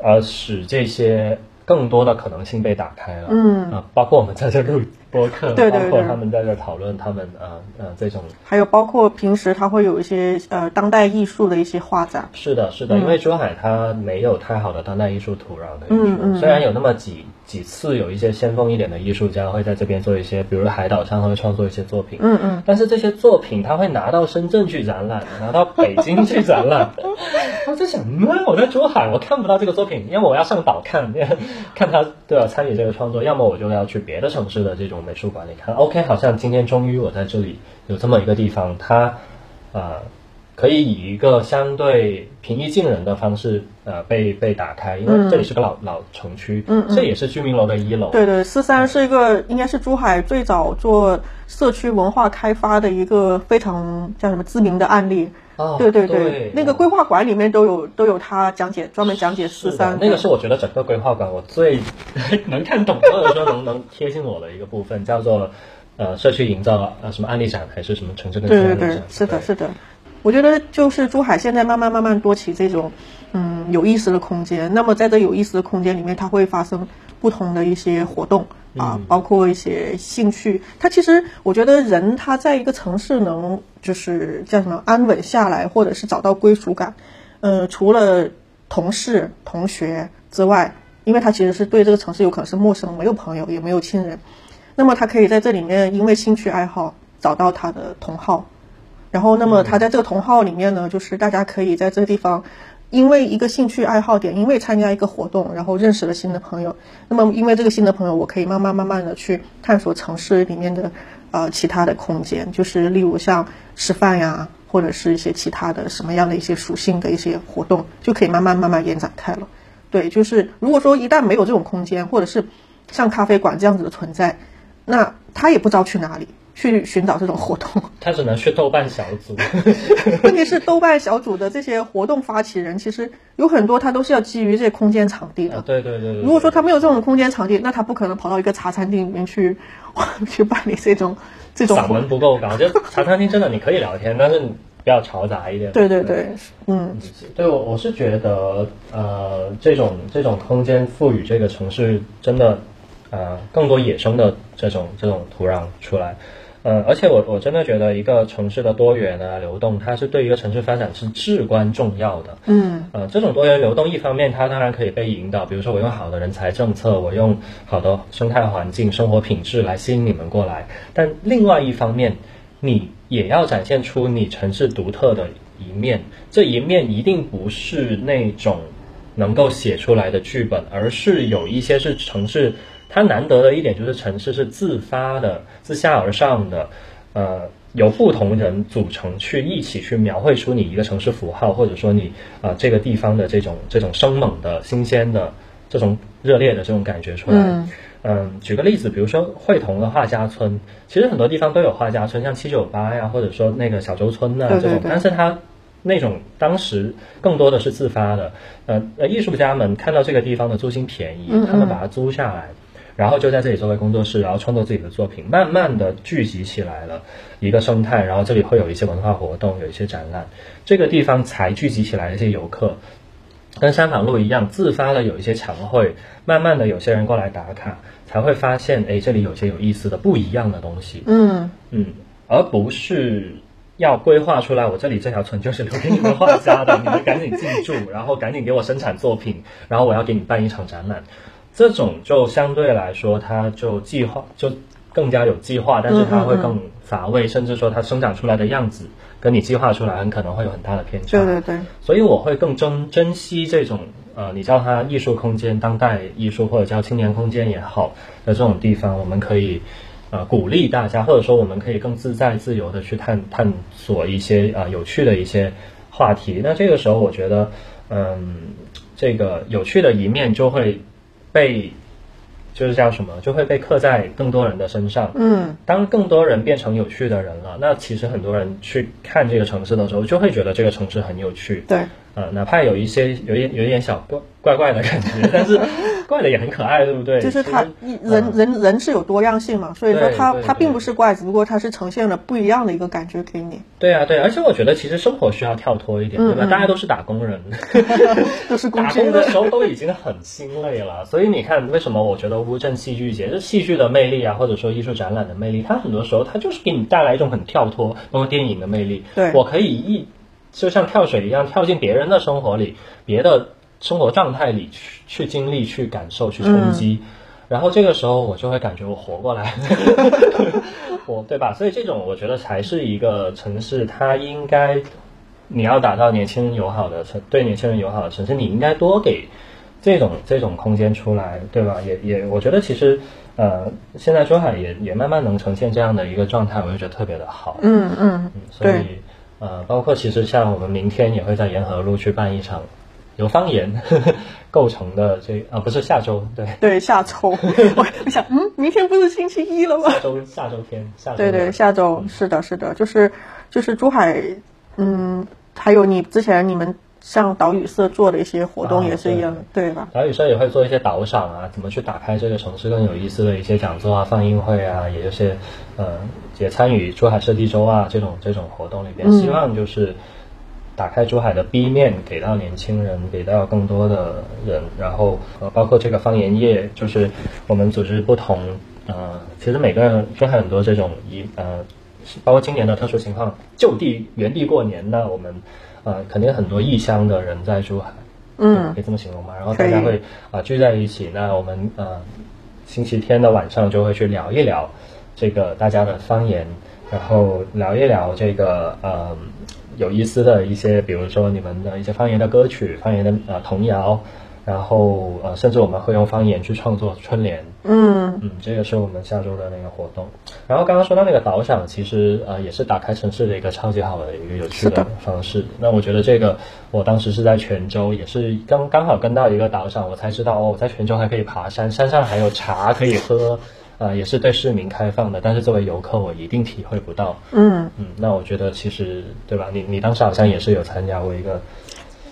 而使这些更多的可能性被打开了。嗯啊，包括我们在这录。播客，对对对，包括他们在这讨论他们呃呃这种，还有包括平时他会有一些呃当代艺术的一些画展。是的，是的，因为珠海它没有太好的当代艺术土壤可以说，虽然有那么几几次有一些先锋一点的艺术家会在这边做一些，比如海岛上会创作一些作品，嗯嗯，但是这些作品他会拿到深圳去展览，拿到北京去展览。(laughs) 我在想，嗯，我在珠海我看不到这个作品，因为我要上岛看，(laughs) 看他都要参与这个创作，要么我就要去别的城市的这种。美术馆里看，OK，好像今天终于我在这里有这么一个地方，它，啊，可以以一个相对平易近人的方式，呃，被被打开，因为这里是个老老城区，嗯，这也是居民楼的一楼。对对，四三是一个应该是珠海最早做社区文化开发的一个非常叫什么知名的案例。哦对对对，那个规划馆里面都有都有他讲解，专门讲解四三。那个是我觉得整个规划馆我最 (laughs) 能看懂或者说能能贴近我的一个部分，叫做呃社区营造呃什么案例展还是什么城市的对对对，是的，是的。我觉得就是珠海现在慢慢慢慢多起这种嗯有意思的空间。那么在这有意思的空间里面，它会发生不同的一些活动啊，包括一些兴趣。它其实我觉得人他在一个城市能就是叫什么安稳下来，或者是找到归属感，呃，除了同事、同学之外，因为他其实是对这个城市有可能是陌生，没有朋友，也没有亲人，那么他可以在这里面因为兴趣爱好找到他的同好。然后，那么他在这个同号里面呢，就是大家可以在这个地方，因为一个兴趣爱好点，因为参加一个活动，然后认识了新的朋友。那么，因为这个新的朋友，我可以慢慢慢慢的去探索城市里面的呃其他的空间，就是例如像吃饭呀，或者是一些其他的什么样的一些属性的一些活动，就可以慢慢慢慢延展开了。对，就是如果说一旦没有这种空间，或者是像咖啡馆这样子的存在，那他也不知道去哪里。去寻找这种活动，(laughs) 他只能去豆瓣小组。(laughs) 问题是豆瓣小组的这些活动发起人，其实有很多他都是要基于这些空间场地的。对对对。如果说他没有这种空间场地，那他不可能跑到一个茶餐厅里面去 (laughs) 去办理这种这种。嗓门不够高，就茶餐厅真的你可以聊天，但是比较嘈杂一点。对对对，嗯，对我我是觉得呃，这种这种空间赋予这个城市真的呃更多野生的这种这种土壤出来。嗯，而且我我真的觉得一个城市的多元啊流动，它是对一个城市发展是至关重要的。嗯，呃，这种多元流动，一方面它当然可以被引导，比如说我用好的人才政策，我用好的生态环境、生活品质来吸引你们过来。但另外一方面，你也要展现出你城市独特的一面，这一面一定不是那种能够写出来的剧本，而是有一些是城市。它难得的一点就是城市是自发的、自下而上的，呃，由不同人组成去一起去描绘出你一个城市符号，或者说你啊这个地方的这种这种生猛的新鲜的这种热烈的这种感觉出来。嗯，举个例子，比如说会同的画家村，其实很多地方都有画家村，像七九八呀，或者说那个小洲村呐这种，但是它那种当时更多的是自发的，呃呃，艺术家们看到这个地方的租金便宜，他们把它租下来。然后就在这里作为工作室，然后创作自己的作品，慢慢的聚集起来了一个生态，然后这里会有一些文化活动，有一些展览，这个地方才聚集起来一些游客，跟三坊路一样，自发的有一些墙会，慢慢的有些人过来打卡，才会发现，哎，这里有些有意思的不一样的东西，嗯。嗯，而不是要规划出来，我这里这条村就是留给你们画家的，(laughs) 你们赶紧进驻，然后赶紧给我生产作品，然后我要给你办一场展览。这种就相对来说，它就计划就更加有计划，但是它会更乏味，甚至说它生长出来的样子跟你计划出来很可能会有很大的偏差。对对对。所以我会更珍珍惜这种呃，你叫它艺术空间、当代艺术或者叫青年空间也好的这种地方，我们可以呃鼓励大家，或者说我们可以更自在自由的去探探索一些啊有趣的一些话题。那这个时候，我觉得嗯，这个有趣的一面就会。被就是叫什么，就会被刻在更多人的身上。嗯，当更多人变成有趣的人了，那其实很多人去看这个城市的时候，就会觉得这个城市很有趣。对。呃，哪怕有一些有点有一点小怪怪怪的感觉，但是怪的也很可爱，对不对？就是他人人人是有多样性嘛，所以说他他并不是怪，只不过他是呈现了不一样的一个感觉给你。对啊，对，而且我觉得其实生活需要跳脱一点，对吧？大家都是打工人，(laughs) 都是打工的时候都已经很心累了，所以你看，为什么我觉得乌镇戏剧节这戏剧的魅力啊，或者说艺术展览的魅力，它很多时候它就是给你带来一种很跳脱，包括电影的魅力。对我可以一。就像跳水一样，跳进别人的生活里，别的生活状态里去去经历、去感受、去冲击，然后这个时候我就会感觉我活过来，(laughs) 我对吧？所以这种我觉得才是一个城市，它应该你要打造年轻人友好的城，对年轻人友好的城市，你应该多给这种这种空间出来，对吧？也也，我觉得其实呃，现在珠海也也慢慢能呈现这样的一个状态，我就觉得特别的好。嗯嗯，所以。呃，包括其实像我们明天也会在沿河路去办一场由方言 (laughs) 构成的这啊，不是下周，对对下周，(laughs) 我我想，嗯，明天不是星期一了吗？下周下周天，下周对对下周是的，是的，就是就是珠海，嗯，还有你之前你们。像岛屿社做的一些活动也是一样，对吧？岛屿社也会做一些导赏啊，怎么去打开这个城市更有意思的一些讲座啊、放映会啊，也就是，呃，也参与珠海设计周啊这种这种活动里边，希望就是打开珠海的 B 面，给到年轻人，给到更多的人，然后呃，包括这个方言业，就是我们组织不同呃，其实每个人珠海很多这种一呃，包括今年的特殊情况，就地原地过年，呢我们呃肯定很多异乡的人在珠海，嗯。可以这么形容嘛？然后大家会啊、聚在一起，那我们呃星期天的晚上就会去聊一聊这个大家的方言，然后聊一聊这个呃有意思的一些，比如说你们的一些方言的歌曲、方言的呃童谣，然后呃甚至我们会用方言去创作春联。嗯嗯，这个是我们下周的那个活动。然后刚刚说到那个导赏，其实呃也是打开城市的一个超级好的一个有趣的方式。那我觉得这个我当时是在泉州，也是刚刚好跟到一个导赏，我才知道哦，我在泉州还可以爬山，山上还有茶可以喝，呃，也是对市民开放的。但是作为游客，我一定体会不到。嗯，嗯，那我觉得其实对吧？你你当时好像也是有参加过一个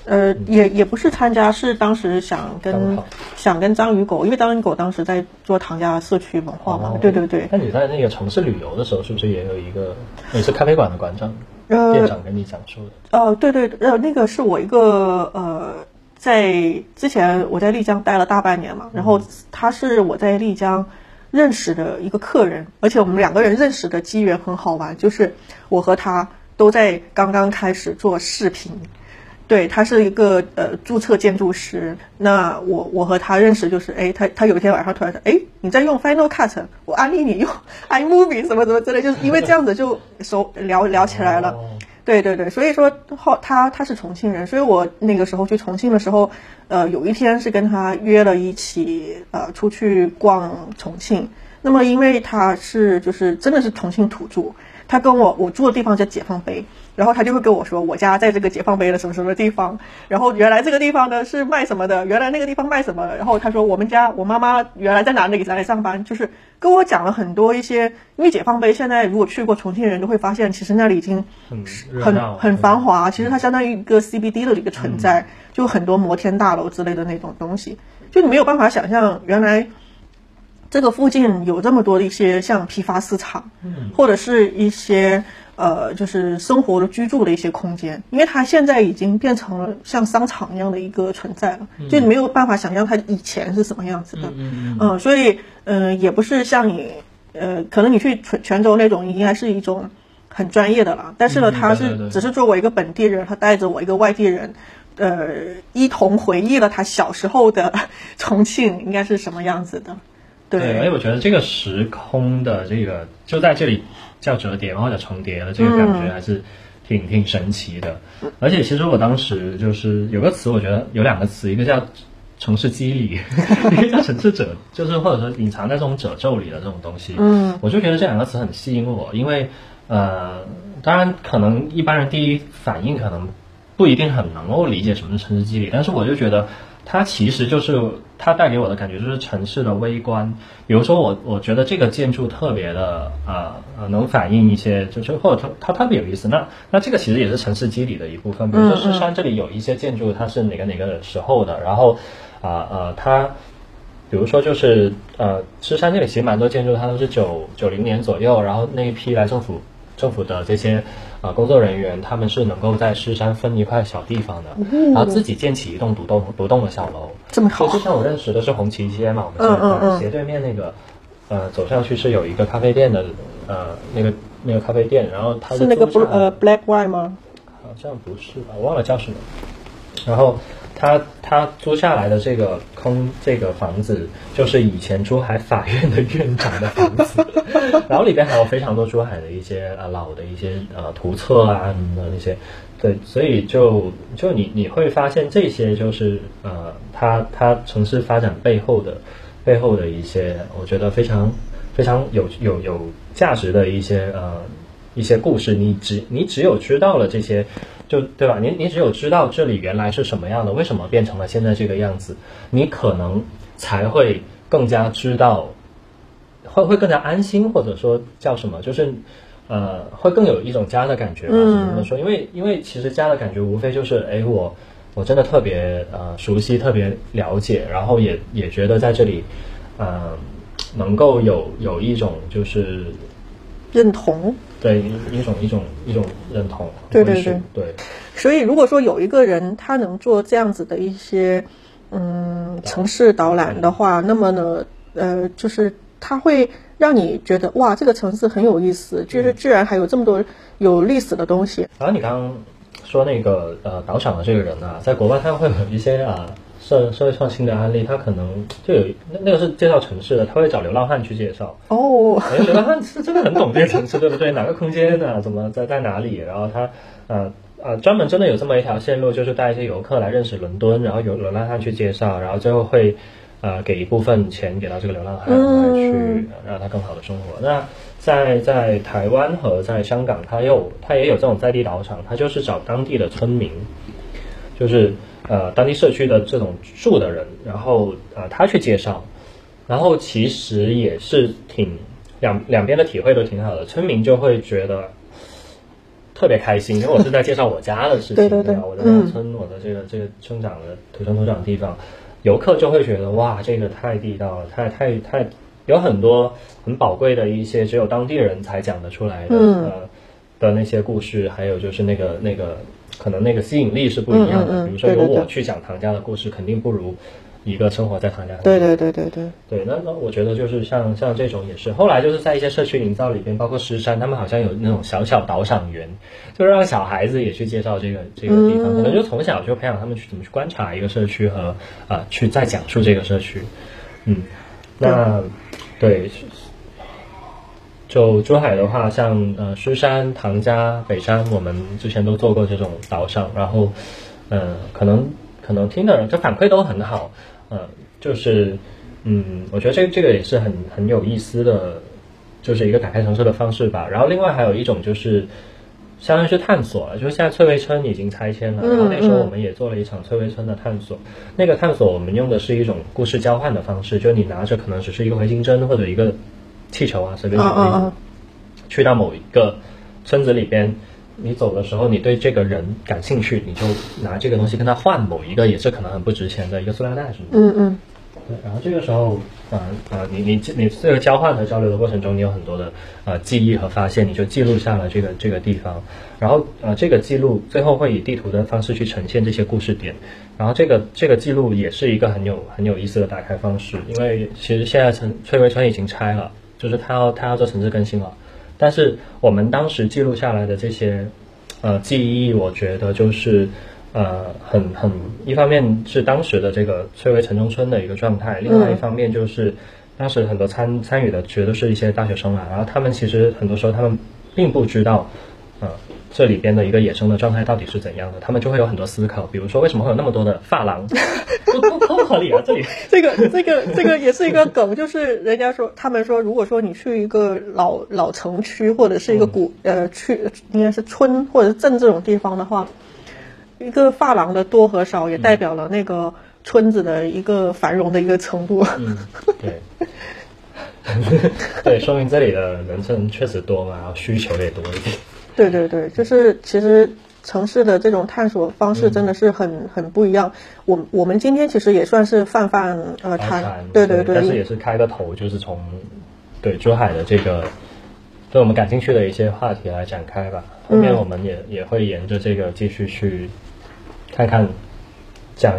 呃，也也不是参加，是当时想跟想跟章鱼狗，因为章鱼狗当时在做唐家社区文化嘛，哦对对对，那你在那个城市旅游的时候，是不是也有一个也是咖啡馆的馆长、呃店长跟你讲述的？呃，对对，呃，那个是我一个呃，在之前我在丽江待了大半年嘛，然后他是我在丽江认识的一个客人，而且我们两个人认识的机缘很好玩，就是我和他都在刚刚开始做视频。对他是一个呃注册建筑师，那我我和他认识就是，哎，他他有一天晚上突然说，哎，你在用 Final Cut，我安利你用 (laughs) iMovie 什么什么之类，就是因为这样子就熟聊聊起来了。哦对对对，所以说后他他是重庆人，所以我那个时候去重庆的时候，呃，有一天是跟他约了一起呃出去逛重庆。那么因为他是就是真的是重庆土著，他跟我我住的地方叫解放碑，然后他就会跟我说我家在这个解放碑的什么什么地方，然后原来这个地方呢是卖什么的，原来那个地方卖什么的，然后他说我们家我妈妈原来在哪里哪里上班，就是跟我讲了很多一些，因为解放碑现在如果去过重庆人都会发现，其实那里已经很很很繁华，其实它相当于一个 CBD 的一个存在，就很多摩天大楼之类的那种东西，就你没有办法想象原来。这个附近有这么多的一些像批发市场，或者是一些呃，就是生活的居住的一些空间，因为它现在已经变成了像商场一样的一个存在了，就你没有办法想象它以前是什么样子的，嗯嗯，所以嗯、呃也不是像你呃，可能你去泉泉州那种应该是一种很专业的了，但是呢，嗯他是只是作为一个本地人，他带着我一个外地人。呃，一同回忆了他小时候的 (laughs) 重庆应该是什么样子的，对，而且我觉得这个时空的这个就在这里叫折叠或者重叠的这个感觉还是挺、挺神奇的。而且其实我当时就是有个词，我觉得有两个词，一个叫城市机理，(laughs) 一个叫城市褶，就是或者说隐藏在这种褶皱里的这种东西。嗯，我就觉得这两个词很吸引我，因为呃，当然可能一般人第一反应可能不一定很能够理解什么是城市机理，但是我就觉得它其实就是它带给我的感觉就是城市的微观。比如说我我觉得这个建筑特别的呃呃能反映一些，就是或者它它特别有意思。那那这个其实也是城市肌理的一部分。比如说狮山这里有一些建筑，它是哪个哪个时候的，然后啊呃它。比如说，就是呃，狮山这里其实蛮多建筑，它都是九九零年左右，然后那一批来政府政府的这些呃工作人员，他们是能够在狮山分一块小地方的，然后自己建起一栋独栋独栋的小楼。这么好就之前我认识的是红旗街嘛，我们这一块嗯嗯嗯斜对面那个呃走上去是有一个咖啡店的呃那个那个咖啡店，然后它是那个租 blue 下来呃 black white 吗？好像不是吧，我忘了叫什么。然后他他租下来的这个空这个房子，就是以前珠海法院的院长的房子，然后里边还有非常多珠海的一些呃老的一些呃图册啊什么的那些，对，所以就就你你会发现这些就是呃它它城市发展背后的背后的一些，我觉得非常非常有有有价值的一些呃一些故事，你只你只有知道了这些，就对吧？你你只有知道这里原来是什么样的，为什么变成了现在这个样子，你可能才会更加知道，会会更加安心，或者说叫什么，就是呃，会更有一种家的感觉吧。只能这么说，因为因为其实家的感觉无非就是，哎，我我真的特别呃熟悉，特别了解，然后也也觉得在这里，呃，能够有有一种就是认同，对一种一种一种认同，对对对对。所以如果说有一个人他能做这样子的一些嗯城市导览的话，那么呢，呃，就是他会让你觉得哇，这个城市很有意思，就是居然还有这么多有历史的东西。然后你刚刚说那个呃导赏的这个人啊，在国外他会有一些啊。社社会创新的案例，他可能就有那那个是介绍城市的，他会找流浪汉去介绍。哦，流浪汉是真的很懂这个城市，对不对？哪个空间呢？怎么在在哪里？然后他呃呃专门真的有这么一条线路，就是带一些游客来认识伦敦，然后有流浪汉去介绍，然后最后会呃给一部分钱给到这个流浪汉来去让他更好的生活。那在在台湾和在香港，他又他也有这种在地导赏，他就是找当地的村民，就是。呃，当地社区的这种住的人，然后呃，他去介绍，然后其实也是挺两两边的体会都挺好的，村民就会觉得特别开心，因为我是在介绍我家的事情，(laughs) 对吧？我的农村，我的这个这个生长的土生土长的地方，游客就会觉得哇，这个太地道了，太太太有很多很宝贵的一些只有当地人才讲得出来的呃的那些故事，还有就是那个那个。可能那个吸引力是不一样的。比如说，由我去讲唐家的故事，肯定不如一个生活在唐家的。对对对对对。对，那那我觉得就是像像这种也是，后来就是在一些社区营造里边，包括石山，他们好像有那种小小导赏员，就是让小孩子也去介绍这个这个地方，可能就从小就培养他们去怎么去观察一个社区和啊去再讲述这个社区。嗯，那对。就珠海的话，像呃狮山、唐家、北山，我们之前都做过这种岛上，然后，嗯，可能可能听的人就反馈都很好，嗯，就是嗯，我觉得这这个也是很很有意思的，就是一个打开城市的方式吧。然后另外还有一种就是，相当于是探索，就是现在翠微村已经拆迁了，然后那时候我们也做了一场翠微村的探索。那个探索我们用的是一种故事交换的方式，就你拿着可能只是一个回形针或者一个。气球啊，随便举例，去到某一个村子里边，你走的时候，你对这个人感兴趣，你就拿这个东西跟他换某一个也是可能很不值钱的一个塑料袋什么的。嗯嗯。对，然后这个时候，呃呃，你你你这个交换和交流的过程中，你有很多的呃记忆和发现，你就记录下了这个这个地方，然后呃这个记录最后会以地图的方式去呈现这些故事点，然后这个这个记录也是一个很有很有意思的打开方式，因为其实现在城翠微村已经拆了。就是他要他要做城市更新了，但是我们当时记录下来的这些呃记忆，我觉得就是呃很很一方面是当时的这个翠微城中村的一个状态，另外一方面就是当时很多参参与的绝对是一些大学生啊，然后他们其实很多时候他们并不知道呃。这里边的一个野生的状态到底是怎样的？他们就会有很多思考，比如说为什么会有那么多的发廊？不不不合理啊！这里 (laughs) 这个这个这个也是一个梗，就是人家说他们说，如果说你去一个老老城区或者是一个古呃去应该是村或者是镇这种地方的话，一个发廊的多和少也代表了那个村子的一个繁荣的一个程度。嗯，对，(laughs) 对，说明这里的人生确实多嘛，然后需求也多一点。对对对，就是其实城市的这种探索方式真的是很很不一样。我我们今天其实也算是泛泛呃谈，对对对，但是也是开个头，就是从对珠海的这个对我们感兴趣的一些话题来展开吧。后面我们也也会沿着这个继续去看看讲，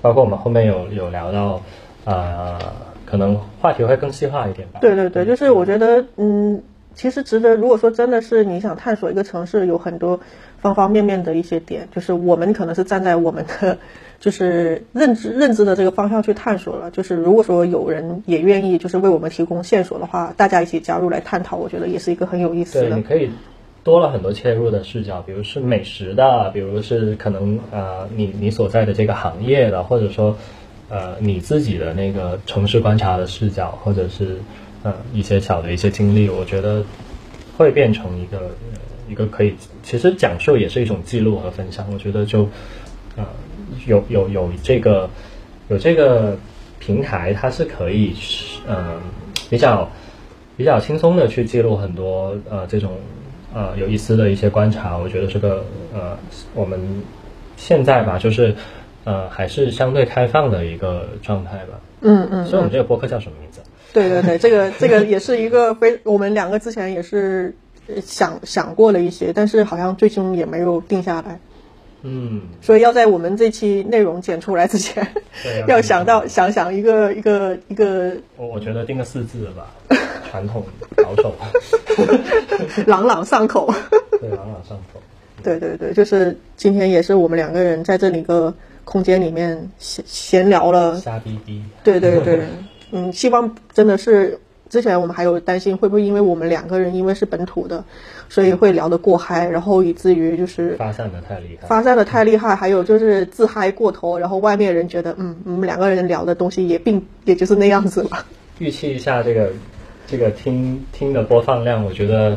包括我们后面有有聊到啊，可能话题会更细化一点吧。对对对，就是我觉得嗯。其实值得，如果说真的是你想探索一个城市，有很多方方面面的一些点，就是我们可能是站在我们的就是认知认知的这个方向去探索了。(laughs) 就是如果说有人也愿意就是为我们提供线索的话，大家一起加入来探讨，我觉得也是一个很有意思的。对，你可以多了很多切入的视角，比如是美食的，比如是可能呃你你所在的这个行业的，或者说呃你自己的那个城市观察的视角，或者是。嗯，一些小的一些经历，我觉得会变成一个一个可以，其实讲述也是一种记录和分享。我觉得就呃有有有这个有这个平台，它是可以嗯比较比较轻松的去记录很多呃这种呃有意思的一些观察。我觉得这个呃我们现在吧，就是呃还是相对开放的一个状态吧。嗯嗯。所以我们这个播客叫什么名字？对对对，这个 (laughs) 这个也是一个非我们两个之前也是呃想想过了一些，但是好像最终也没有定下来。嗯，所以要在我们这期内容剪出来之前，对要想到想想一个一个一个我我觉得定个四字的吧，(laughs) 传统保守，(laughs) 朗朗上口。对，朗朗上口。对对对，就是今天也是我们两个人在这里一个空间里面闲闲聊了。瞎逼逼。对对对，嗯，希望真的是之前我们还有担心会不会因为我们两个人因为是本土的，所以会聊得过嗨，然后以至于就是发散的太厉害。发散的太厉害，还有就是自嗨过头，然后外面人觉得嗯，我们两个人聊的东西也并也就是那样子了。预期一下这个这个听听的播放量，我觉得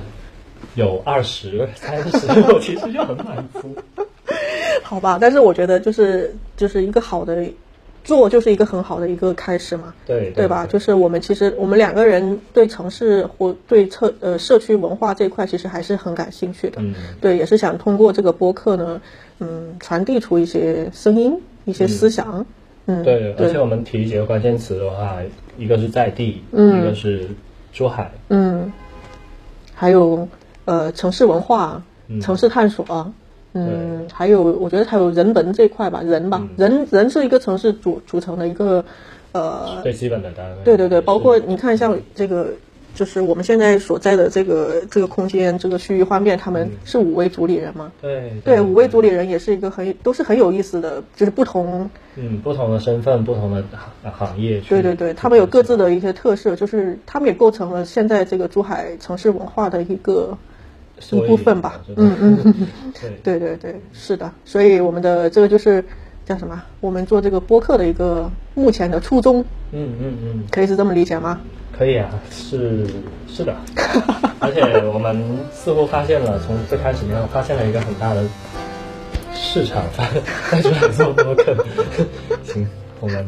有二十、三十，我其实就很满足。(laughs) 好吧，但是我觉得就是就是一个好的做，就是一个很好的一个开始嘛，对对吧？就是我们其实我们两个人对城市或对社呃社区文化这一块其实还是很感兴趣的，嗯。对，也是想通过这个播客呢，嗯，传递出一些声音、一些思想，嗯，对，而且，我们提几个关键词的话，一个是在地，嗯。一个是珠海，嗯，还有呃城市文化、嗯。城市探索。嗯，还有，我觉得还有人文这一块吧，人吧，嗯人人是一个城市组组成的一个，呃，最基本的单位。对对对，包括你看像这个，就是我们现在所在的这个这个空间，这个区域画面，他们是五位主理人嘛？对对，五位主理人也是一个很都是很有意思的，就是不同，嗯，不同的身份，不同的行行业。对对对，他们有各自的一些特色，就是他们也构成了现在这个珠海城市文化的一个一部分吧。嗯嗯，嗯对 (laughs) 对对对，是的，所以我们的这个就是叫什么？我们做这个播客的一个目前的初衷，嗯嗯嗯，可以是这么理解吗？可以啊，是是的，(laughs) 而且我们似乎发现了，从最开始呢，发现了一个很大的市场，在珠海做播客。行，我们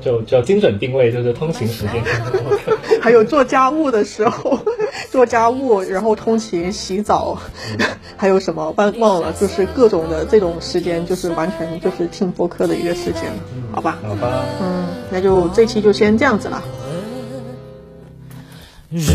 就就精准定位，就是通勤时间。(laughs) 还有做家务的时候，做家务，然后通勤、洗澡，(laughs) 还有什么忘忘了，就是各种的这种时间，就是完全就是听播客的一个时间，好吧？好吧，嗯，那就这期就先这样子了。Je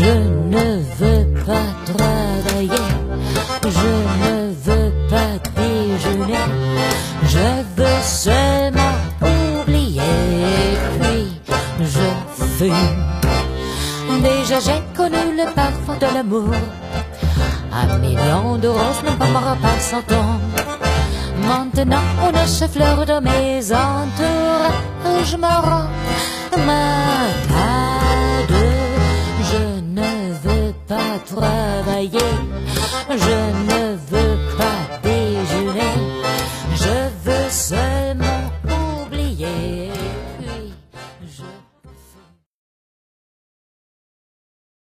Déjà j'ai connu le parfum de l'amour. Un million de roses ne pas par cent ans. Maintenant on a ces fleurs de mes entours. Je me rends malade. Je ne veux pas travailler. Je ne